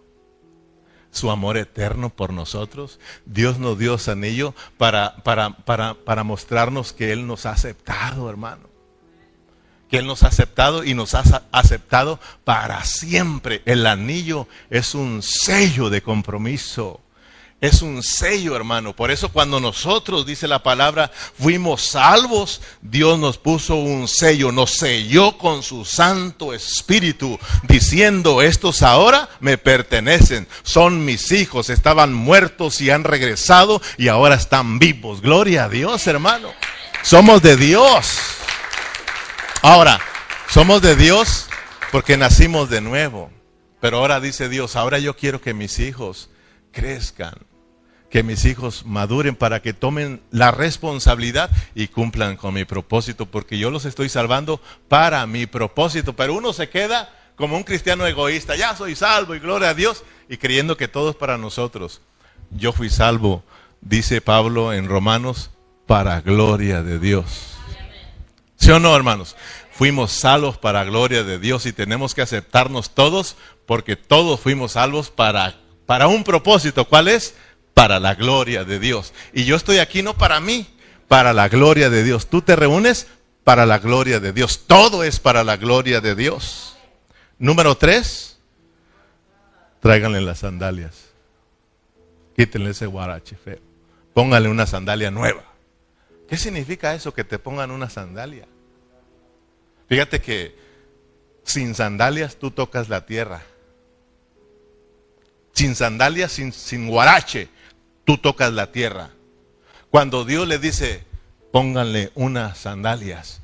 su amor eterno por nosotros. Dios nos dio ese anillo para, para, para, para mostrarnos que Él nos ha aceptado, hermano que Él nos ha aceptado y nos ha aceptado para siempre. El anillo es un sello de compromiso. Es un sello, hermano. Por eso cuando nosotros, dice la palabra, fuimos salvos, Dios nos puso un sello, nos selló con su Santo Espíritu, diciendo, estos ahora me pertenecen, son mis hijos, estaban muertos y han regresado y ahora están vivos. Gloria a Dios, hermano. Somos de Dios. Ahora, somos de Dios porque nacimos de nuevo. Pero ahora dice Dios, ahora yo quiero que mis hijos crezcan que mis hijos maduren para que tomen la responsabilidad y cumplan con mi propósito, porque yo los estoy salvando para mi propósito. Pero uno se queda como un cristiano egoísta, ya soy salvo y gloria a Dios, y creyendo que todo es para nosotros. Yo fui salvo, dice Pablo en Romanos, para gloria de Dios. ¿Sí o no, hermanos? Fuimos salvos para gloria de Dios y tenemos que aceptarnos todos porque todos fuimos salvos para, para un propósito. ¿Cuál es? Para la gloria de Dios. Y yo estoy aquí no para mí, para la gloria de Dios. Tú te reúnes para la gloria de Dios. Todo es para la gloria de Dios. Número tres, tráiganle las sandalias. Quítenle ese guarache feo. Pónganle una sandalia nueva. ¿Qué significa eso que te pongan una sandalia? Fíjate que sin sandalias tú tocas la tierra. Sin sandalias, sin, sin guarache, tú tocas la tierra. Cuando Dios le dice, pónganle unas sandalias,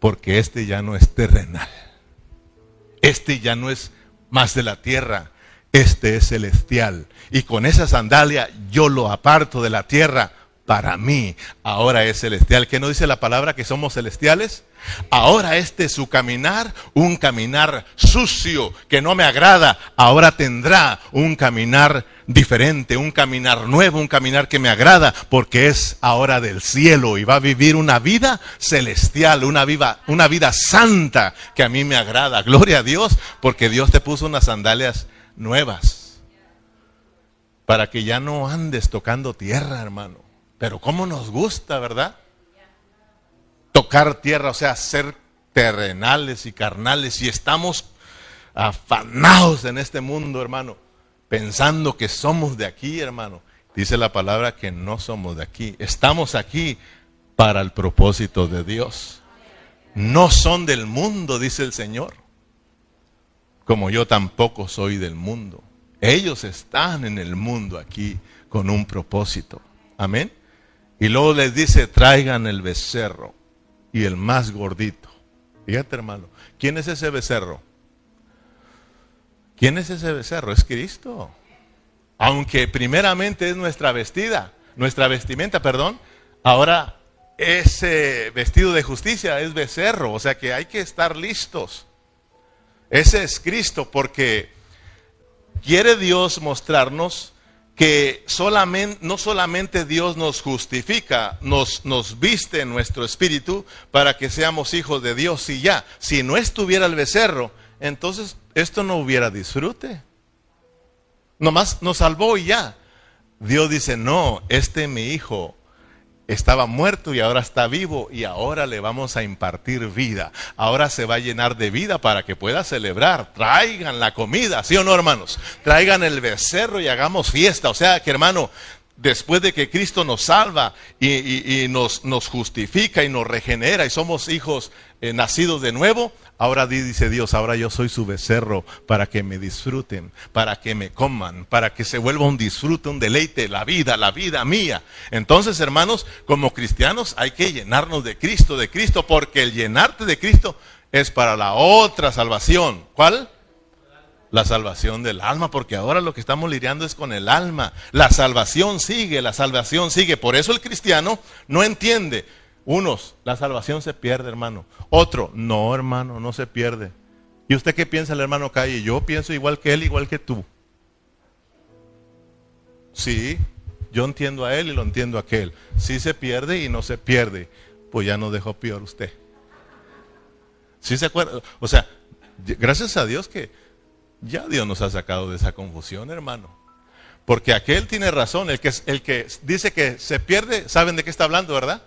porque este ya no es terrenal. Este ya no es más de la tierra, este es celestial. Y con esa sandalia yo lo aparto de la tierra para mí. Ahora es celestial. ¿Qué no dice la palabra que somos celestiales? Ahora este su caminar, un caminar sucio que no me agrada, ahora tendrá un caminar diferente, un caminar nuevo, un caminar que me agrada, porque es ahora del cielo y va a vivir una vida celestial, una vida, una vida santa que a mí me agrada. Gloria a Dios, porque Dios te puso unas sandalias nuevas para que ya no andes tocando tierra, hermano. Pero cómo nos gusta, ¿verdad? Tocar tierra, o sea, ser terrenales y carnales. Y estamos afanados en este mundo, hermano, pensando que somos de aquí, hermano. Dice la palabra que no somos de aquí. Estamos aquí para el propósito de Dios. No son del mundo, dice el Señor. Como yo tampoco soy del mundo. Ellos están en el mundo aquí con un propósito. Amén. Y luego les dice, traigan el becerro y el más gordito. Fíjate, hermano, ¿quién es ese becerro? ¿Quién es ese becerro? Es Cristo. Aunque primeramente es nuestra vestida, nuestra vestimenta, perdón, ahora ese vestido de justicia es becerro, o sea que hay que estar listos. Ese es Cristo porque quiere Dios mostrarnos que solamente, no solamente Dios nos justifica, nos, nos viste en nuestro espíritu para que seamos hijos de Dios y ya. Si no estuviera el becerro, entonces esto no hubiera disfrute. Nomás nos salvó y ya. Dios dice, no, este mi hijo estaba muerto y ahora está vivo y ahora le vamos a impartir vida. Ahora se va a llenar de vida para que pueda celebrar. Traigan la comida, ¿sí o no, hermanos? Traigan el becerro y hagamos fiesta. O sea que, hermano, después de que Cristo nos salva y, nos, justifica y nos regenera y somos hijos eh, nacidos de nuevo, ahora dice Dios, ahora yo soy su becerro para que me disfruten, para que me coman, para que se vuelva un disfrute, un deleite, la vida, la vida mía. Entonces, hermanos, como cristianos hay que llenarnos de Cristo, de Cristo, porque el llenarte de Cristo es para la otra salvación. ¿Cuál? La salvación del alma, porque ahora lo que estamos lidiando es con el alma. La salvación sigue, la salvación sigue. Por eso el cristiano no entiende. Unos, la salvación se pierde, hermano. Otro, no, hermano, no se pierde. ¿Y usted qué piensa el hermano Calle? Yo pienso igual que él, igual que tú. Sí, yo entiendo a él y lo entiendo a aquel. Si se pierde y no se pierde, pues ya no dejó peor usted. ¿Sí se acuerda? O sea, gracias a Dios que ya Dios nos ha sacado de esa confusión, hermano. Porque aquel tiene razón, el que, el que dice que se pierde, ¿saben de qué está hablando, verdad?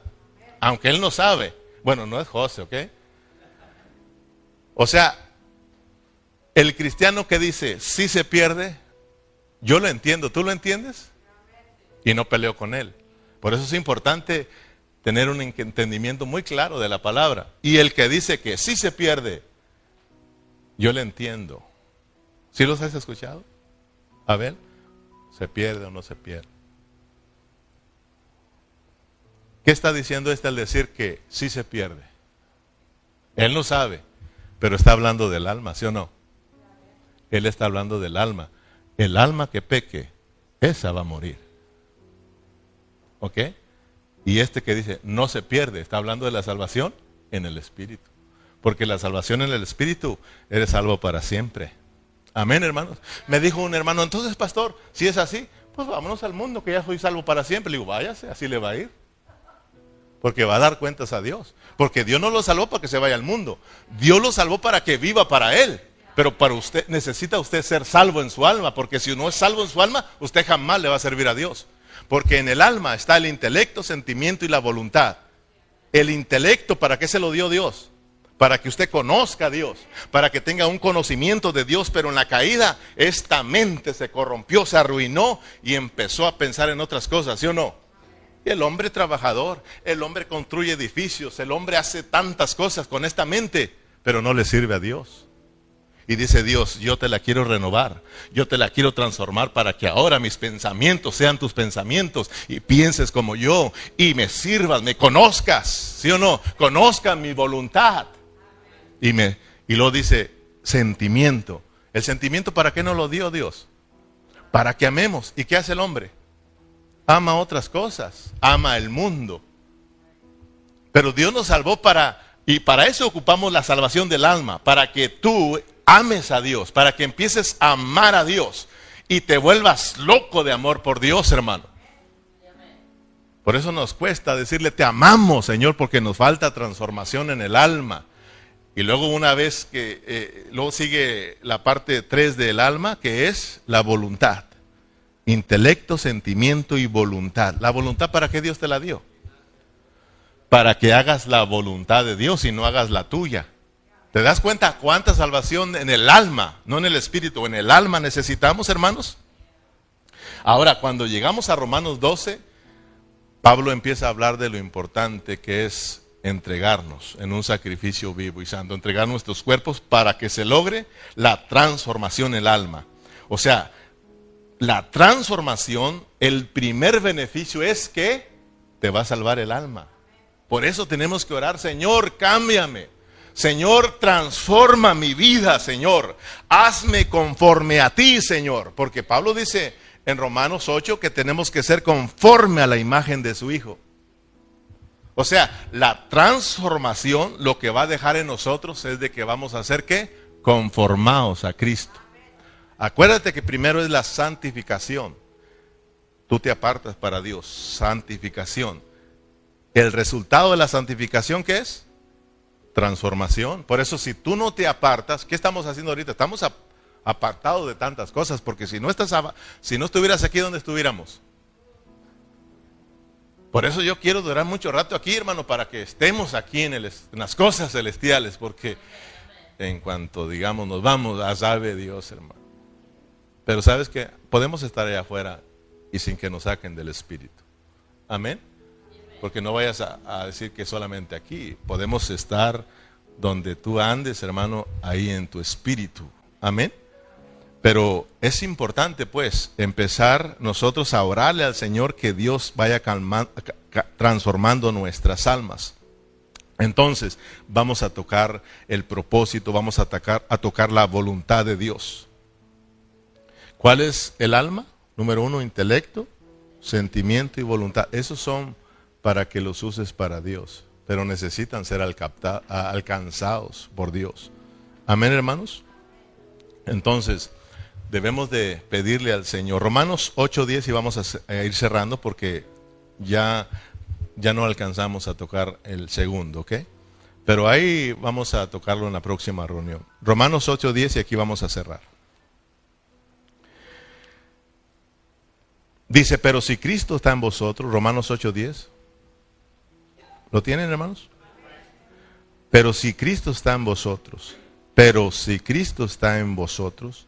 Aunque él no sabe. Bueno, no es José, ¿ok? O sea, el cristiano que dice, si se pierde, yo lo entiendo, ¿tú lo entiendes? y no peleo con él. Por eso es importante tener un entendimiento muy claro de la palabra. Y el que dice que sí se pierde, yo le entiendo. ¿Sí los has escuchado? A ver, ¿se pierde o no se pierde? ¿Qué está diciendo este al decir que sí se pierde? Él no sabe, pero está hablando del alma, ¿sí o no? Él está hablando del alma. El alma que peque, esa va a morir. ¿Ok? Y este que dice, no se pierde, está hablando de la salvación en el Espíritu. Porque la salvación en el Espíritu, eres salvo para siempre. Amén, hermanos. Me dijo un hermano, entonces, pastor, si es así, pues vámonos al mundo, que ya soy salvo para siempre. Le digo, váyase, así le va a ir. Porque va a dar cuentas a Dios. Porque Dios no lo salvó para que se vaya al mundo. Dios lo salvó para que viva para Él. Pero para usted, necesita usted ser salvo en su alma. Porque si no es salvo en su alma, usted jamás le va a servir a Dios. Porque en el alma está el intelecto, sentimiento y la voluntad. El intelecto, ¿para qué se lo dio Dios? Para que usted conozca a Dios, para que tenga un conocimiento de Dios, pero en la caída esta mente se corrompió, se arruinó y empezó a pensar en otras cosas, ¿sí o no? El hombre trabajador, el hombre construye edificios, el hombre hace tantas cosas con esta mente, pero no le sirve a Dios. Y dice Dios, yo te la quiero renovar, yo te la quiero transformar para que ahora mis pensamientos sean tus pensamientos y pienses como yo y me sirvas, me conozcas, ¿sí o no? Conozcan mi voluntad. Y, me, y luego dice, sentimiento. ¿El sentimiento para qué no lo dio Dios? Para que amemos. ¿Y qué hace el hombre? Ama otras cosas, ama el mundo. Pero Dios nos salvó para, y para eso ocupamos la salvación del alma, para que tú ames a Dios, para que empieces a amar a Dios y te vuelvas loco de amor por Dios, hermano. Por eso nos cuesta decirle, te amamos, Señor, porque nos falta transformación en el alma. Y luego una vez que, eh, luego sigue la parte 3 del alma, que es la voluntad. Intelecto, sentimiento y voluntad. ¿La voluntad para qué Dios te la dio? Para que hagas la voluntad de Dios y no hagas la tuya. ¿Te das cuenta cuánta salvación en el alma, no en el espíritu, en el alma necesitamos, hermanos? Ahora, cuando llegamos a Romanos 12, Pablo empieza a hablar de lo importante que es entregarnos en un sacrificio vivo y santo, entregar nuestros cuerpos para que se logre la transformación en el alma. O sea, la transformación, el primer beneficio es que te va a salvar el alma. Por eso tenemos que orar, Señor, cámbiame. Señor, transforma mi vida, Señor. Hazme conforme a ti, Señor. Porque Pablo dice en Romanos 8 que tenemos que ser conforme a la imagen de su Hijo. O sea, la transformación lo que va a dejar en nosotros es de que vamos a ser qué? Conformados a Cristo. Acuérdate que primero es la santificación. Tú te apartas para Dios, santificación. El resultado de la santificación, ¿qué es? transformación. Por eso si tú no te apartas, ¿qué estamos haciendo ahorita? Estamos apartados de tantas cosas, porque si no, estás, si no estuvieras aquí donde estuviéramos. Por eso yo quiero durar mucho rato aquí, hermano, para que estemos aquí en, en las cosas celestiales, porque en cuanto digamos nos vamos, a sabe Dios, hermano. Pero sabes que podemos estar allá afuera y sin que nos saquen del Espíritu. Amén. Porque no vayas a, decir que solamente aquí. Podemos estar donde tú andes, hermano, ahí en tu espíritu. Amén. Pero es importante, pues, empezar nosotros a orarle al Señor que Dios vaya transformando nuestras almas. Entonces, vamos a tocar el propósito, vamos a, atacar, a tocar la voluntad de Dios. ¿Cuál es el alma? Número uno, intelecto, sentimiento y voluntad. Esos son para que los uses para Dios, pero necesitan ser alcanzados por Dios. Amén, hermanos. Entonces, debemos de pedirle al Señor. Romanos 8:10 y vamos a, ir cerrando porque ya, ya no alcanzamos a tocar el segundo, ¿ok? Pero ahí vamos a tocarlo en la próxima reunión. Romanos 8:10 y aquí vamos a cerrar. Dice, pero si Cristo está en vosotros, Romanos 8:10, ¿Lo tienen, hermanos? Pero si Cristo está en vosotros, pero si Cristo está en vosotros,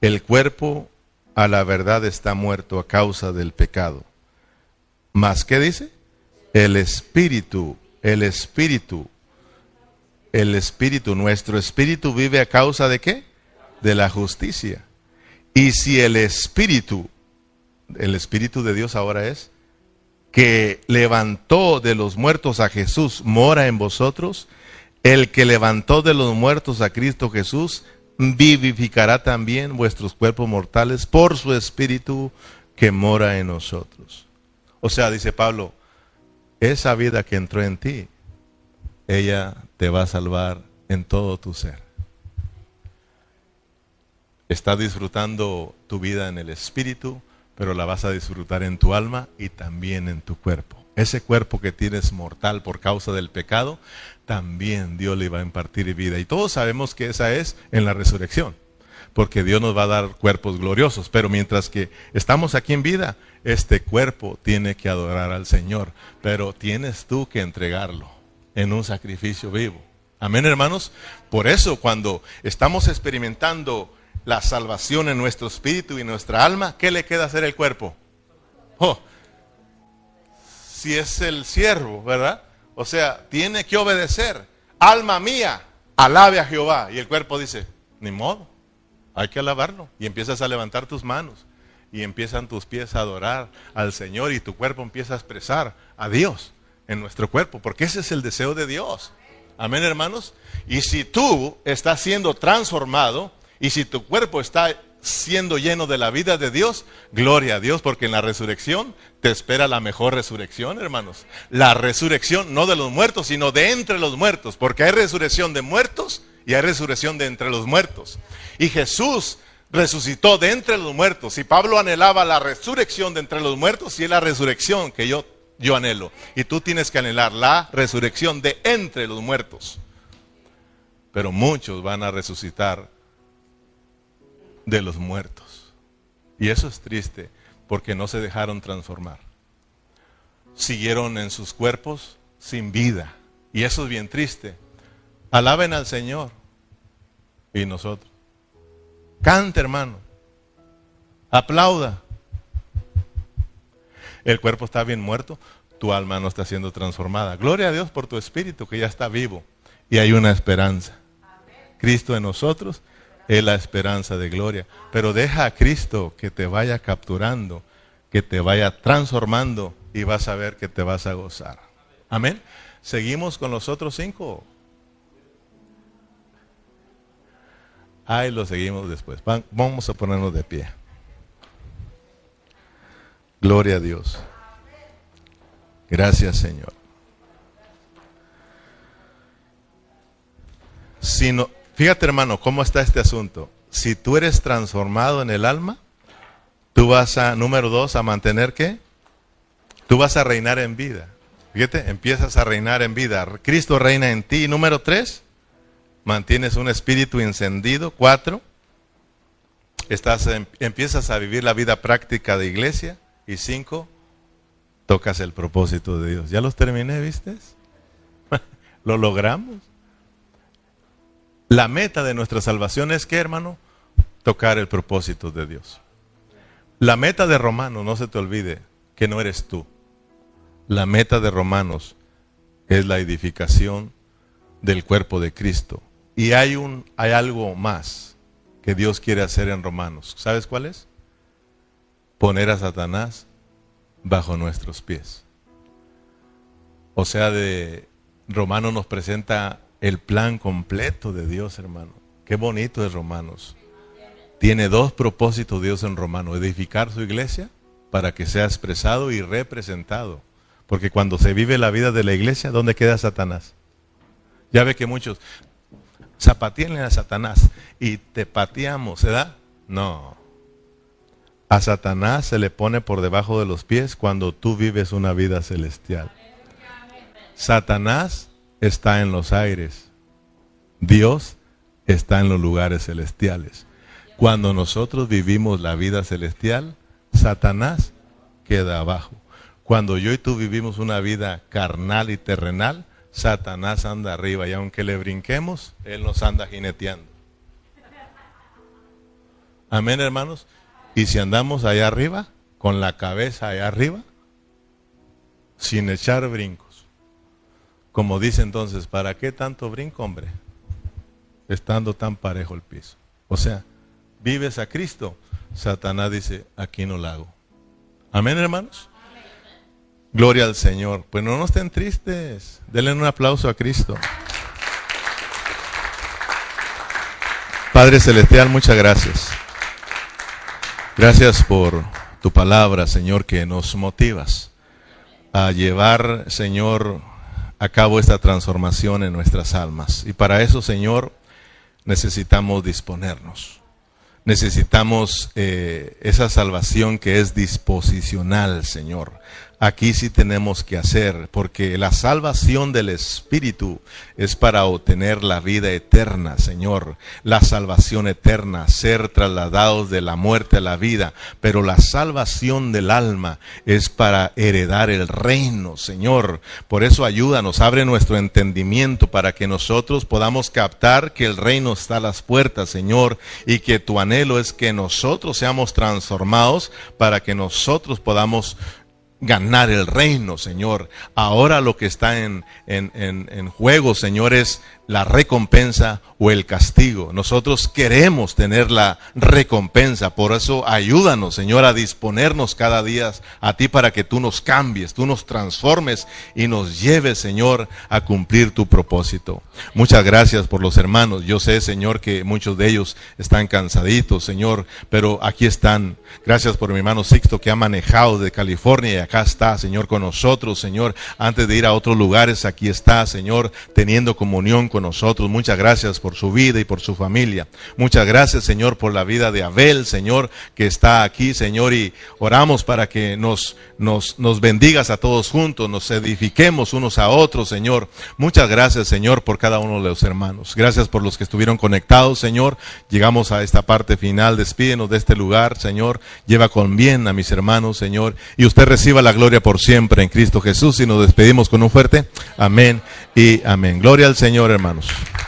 el cuerpo a la verdad está muerto a causa del pecado, más que dice, el espíritu, el espíritu, el espíritu, nuestro espíritu vive a causa de qué? De la justicia. Y si el espíritu, el espíritu de Dios ahora es, que levantó de los muertos a Jesús mora en vosotros, el que levantó de los muertos a Cristo Jesús vivificará también vuestros cuerpos mortales por su espíritu que mora en nosotros. O sea, dice Pablo, esa vida que entró en ti, ella te va a salvar en todo tu ser. Estás disfrutando tu vida en el espíritu, pero la vas a disfrutar en tu alma y también en tu cuerpo. Ese cuerpo que tienes mortal por causa del pecado, también Dios le va a impartir vida. Y todos sabemos que esa es en la resurrección, porque Dios nos va a dar cuerpos gloriosos. Pero mientras que estamos aquí en vida, este cuerpo tiene que adorar al Señor, pero tienes tú que entregarlo en un sacrificio vivo. Amén, hermanos. Por eso cuando estamos experimentando la salvación en nuestro espíritu y nuestra alma, ¿qué le queda hacer el cuerpo? Oh, si es el siervo, ¿verdad? O sea, tiene que obedecer. Alma mía, alabe a Jehová. Y el cuerpo dice, ni modo, hay que alabarlo. Y empiezas a levantar tus manos y empiezan tus pies a adorar al Señor y tu cuerpo empieza a expresar a Dios en nuestro cuerpo, porque ese es el deseo de Dios. Amén, hermanos. Y si tú estás siendo transformado y si tu cuerpo está siendo lleno de la vida de Dios, gloria a Dios, porque en la resurrección te espera la mejor resurrección, hermanos. La resurrección no de los muertos, sino de entre los muertos, porque hay resurrección de muertos y hay resurrección de entre los muertos. Y Jesús resucitó de entre los muertos. Y Pablo anhelaba la resurrección de entre los muertos y es la resurrección que yo, yo anhelo. Y tú tienes que anhelar la resurrección de entre los muertos. Pero muchos van a resucitar de los muertos. Y eso es triste porque no se dejaron transformar. Siguieron en sus cuerpos sin vida. Y eso es bien triste. Alaben al Señor. Y nosotros. Cante, hermano. Aplauda. El cuerpo está bien muerto, tu alma no está siendo transformada. Gloria a Dios por tu espíritu que ya está vivo y hay una esperanza. Cristo en nosotros es la esperanza de gloria. Pero deja a Cristo que te vaya capturando, que te vaya transformando y vas a ver que te vas a gozar. Amén. Seguimos con los otros cinco. Ahí lo seguimos después. Vamos a ponernos de pie. Gloria a Dios. Gracias Señor. Si no, fíjate hermano, cómo está este asunto. Si tú eres transformado en el alma, tú vas a, número dos, a mantener qué? Tú vas a reinar en vida. Fíjate, empiezas a reinar en vida. Cristo reina en ti. Número tres, mantienes un espíritu encendido. Cuatro, estás, em, empiezas a vivir la vida práctica de iglesia. Y cinco, tocas el propósito de Dios. Ya los terminé, ¿viste? Lo logramos. La meta de nuestra salvación es que, hermano, tocar el propósito de Dios. La meta de Romanos, no se te olvide, que no eres tú. La meta de Romanos es la edificación del cuerpo de Cristo. Y hay, un, hay algo más que Dios quiere hacer en Romanos. ¿Sabes cuál es? Poner a Satanás bajo nuestros pies. O sea, de Romanos nos presenta el plan completo de Dios, hermano. Qué bonito es Romanos. Tiene dos propósitos Dios en Romano. Edificar su iglesia para que sea expresado y representado. Porque cuando se vive la vida de la iglesia, ¿dónde queda Satanás? Ya ve que muchos, zapatíenle a Satanás y te pateamos, ¿verdad? No. A Satanás se le pone por debajo de los pies cuando tú vives una vida celestial. Satanás está en los aires. Dios está en los lugares celestiales. Cuando nosotros vivimos la vida celestial, Satanás queda abajo. Cuando yo y tú vivimos una vida carnal y terrenal, Satanás anda arriba y aunque le brinquemos, Él nos anda jineteando. Amén, hermanos. Y si andamos allá arriba, con la cabeza allá arriba, sin echar brincos. Como dice entonces, ¿para qué tanto brinco, hombre? Estando tan parejo el piso. O sea, vives a Cristo. Satanás dice, aquí no la hago. Amén, hermanos. Gloria al Señor. Pues no, no estén tristes. Denle un aplauso a Cristo. Padre Celestial, muchas gracias. Gracias por tu palabra, Señor, que nos motivas a llevar, Señor, a cabo esta transformación en nuestras almas. Y para eso, Señor, necesitamos disponernos. Necesitamos eh, esa salvación que es disposicional, Señor aquí sí tenemos que hacer, porque la salvación del Espíritu es para obtener la vida eterna, Señor, la salvación eterna, ser trasladados de la muerte a la vida, pero la salvación del alma es para heredar el reino, Señor. Por eso ayúdanos, abre nuestro entendimiento para que nosotros podamos captar que el reino está a las puertas, Señor, y que tu anhelo es que nosotros seamos transformados para que nosotros podamos ganar el reino, Señor. Ahora lo que está en, en, en, en, juego, Señor, es la recompensa o el castigo. Nosotros queremos tener la recompensa. Por eso ayúdanos, Señor, a disponernos cada día a ti para que tú nos cambies, tú nos transformes y nos lleves, Señor, a cumplir tu propósito. Muchas gracias por los hermanos. Yo sé, Señor, que muchos de ellos están cansaditos, Señor, pero aquí están. Gracias por mi hermano Sixto que ha manejado de California y acá está, Señor, con nosotros, Señor. Antes de ir a otros lugares, aquí está, Señor, teniendo comunión con nosotros. Muchas gracias por su vida y por su familia. Muchas gracias, Señor, por la vida de Abel, Señor, que está aquí, Señor, y oramos para que nos, nos, nos bendigas a todos juntos, nos edifiquemos unos a otros, Señor. Muchas gracias, Señor, por cada uno de los hermanos. Gracias por los que estuvieron conectados, Señor. Llegamos a esta parte final. Despídenos de este lugar, Señor. Lleva con bien a mis hermanos, Señor. Y usted reciba la gloria por siempre en Cristo Jesús. Y nos despedimos con un fuerte amén y amén. Gloria al Señor, hermanos.